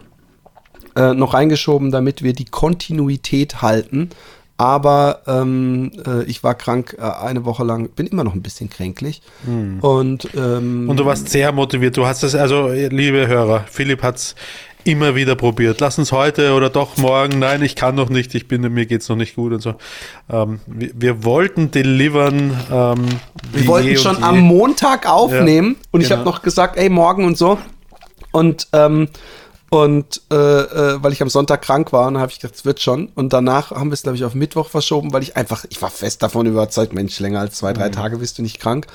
äh, noch reingeschoben, damit wir die Kontinuität halten. Aber ähm, äh, ich war krank äh, eine Woche lang, bin immer noch ein bisschen kränklich. Und, ähm, Und du warst sehr motiviert. Du hast das, also liebe Hörer, Philipp hat es immer wieder probiert. Lass uns heute oder doch morgen. Nein, ich kann noch nicht. Ich bin, mir geht's noch nicht gut und so. Ähm, wir, wir wollten delivern. Ähm, Wir wollten schon am. Montag aufnehmen und ich genau. habe noch gesagt, ey, morgen und so. Und, ähm, und äh, äh, weil ich am Sonntag krank war, und habe ich gedacht, es wird schon. Und danach haben wir es, glaube ich, auf Mittwoch verschoben, weil ich einfach, ich war fest davon überzeugt, Mensch, länger als zwei, drei Tage bist du nicht krank.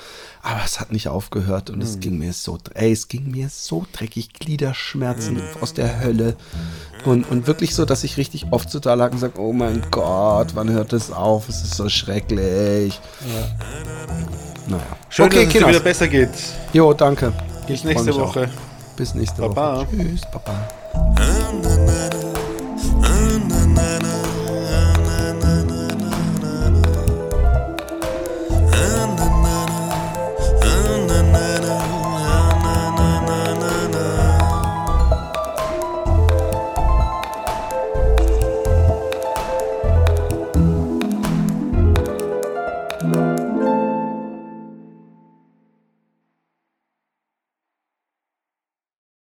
Aber es hat nicht aufgehört und es ging mir so, ey, es ging mir so dreckig, Gliederschmerzen aus der Hölle. Und, und wirklich so, dass ich richtig oft so da lag und sag, oh mein Gott, wann hört das auf? Es ist so schrecklich. Naja. Schön, okay, dass es dir wieder besser geht. Jo, danke. Bis nächste mich auch. Bis nächste Woche. Tschüss, Papa.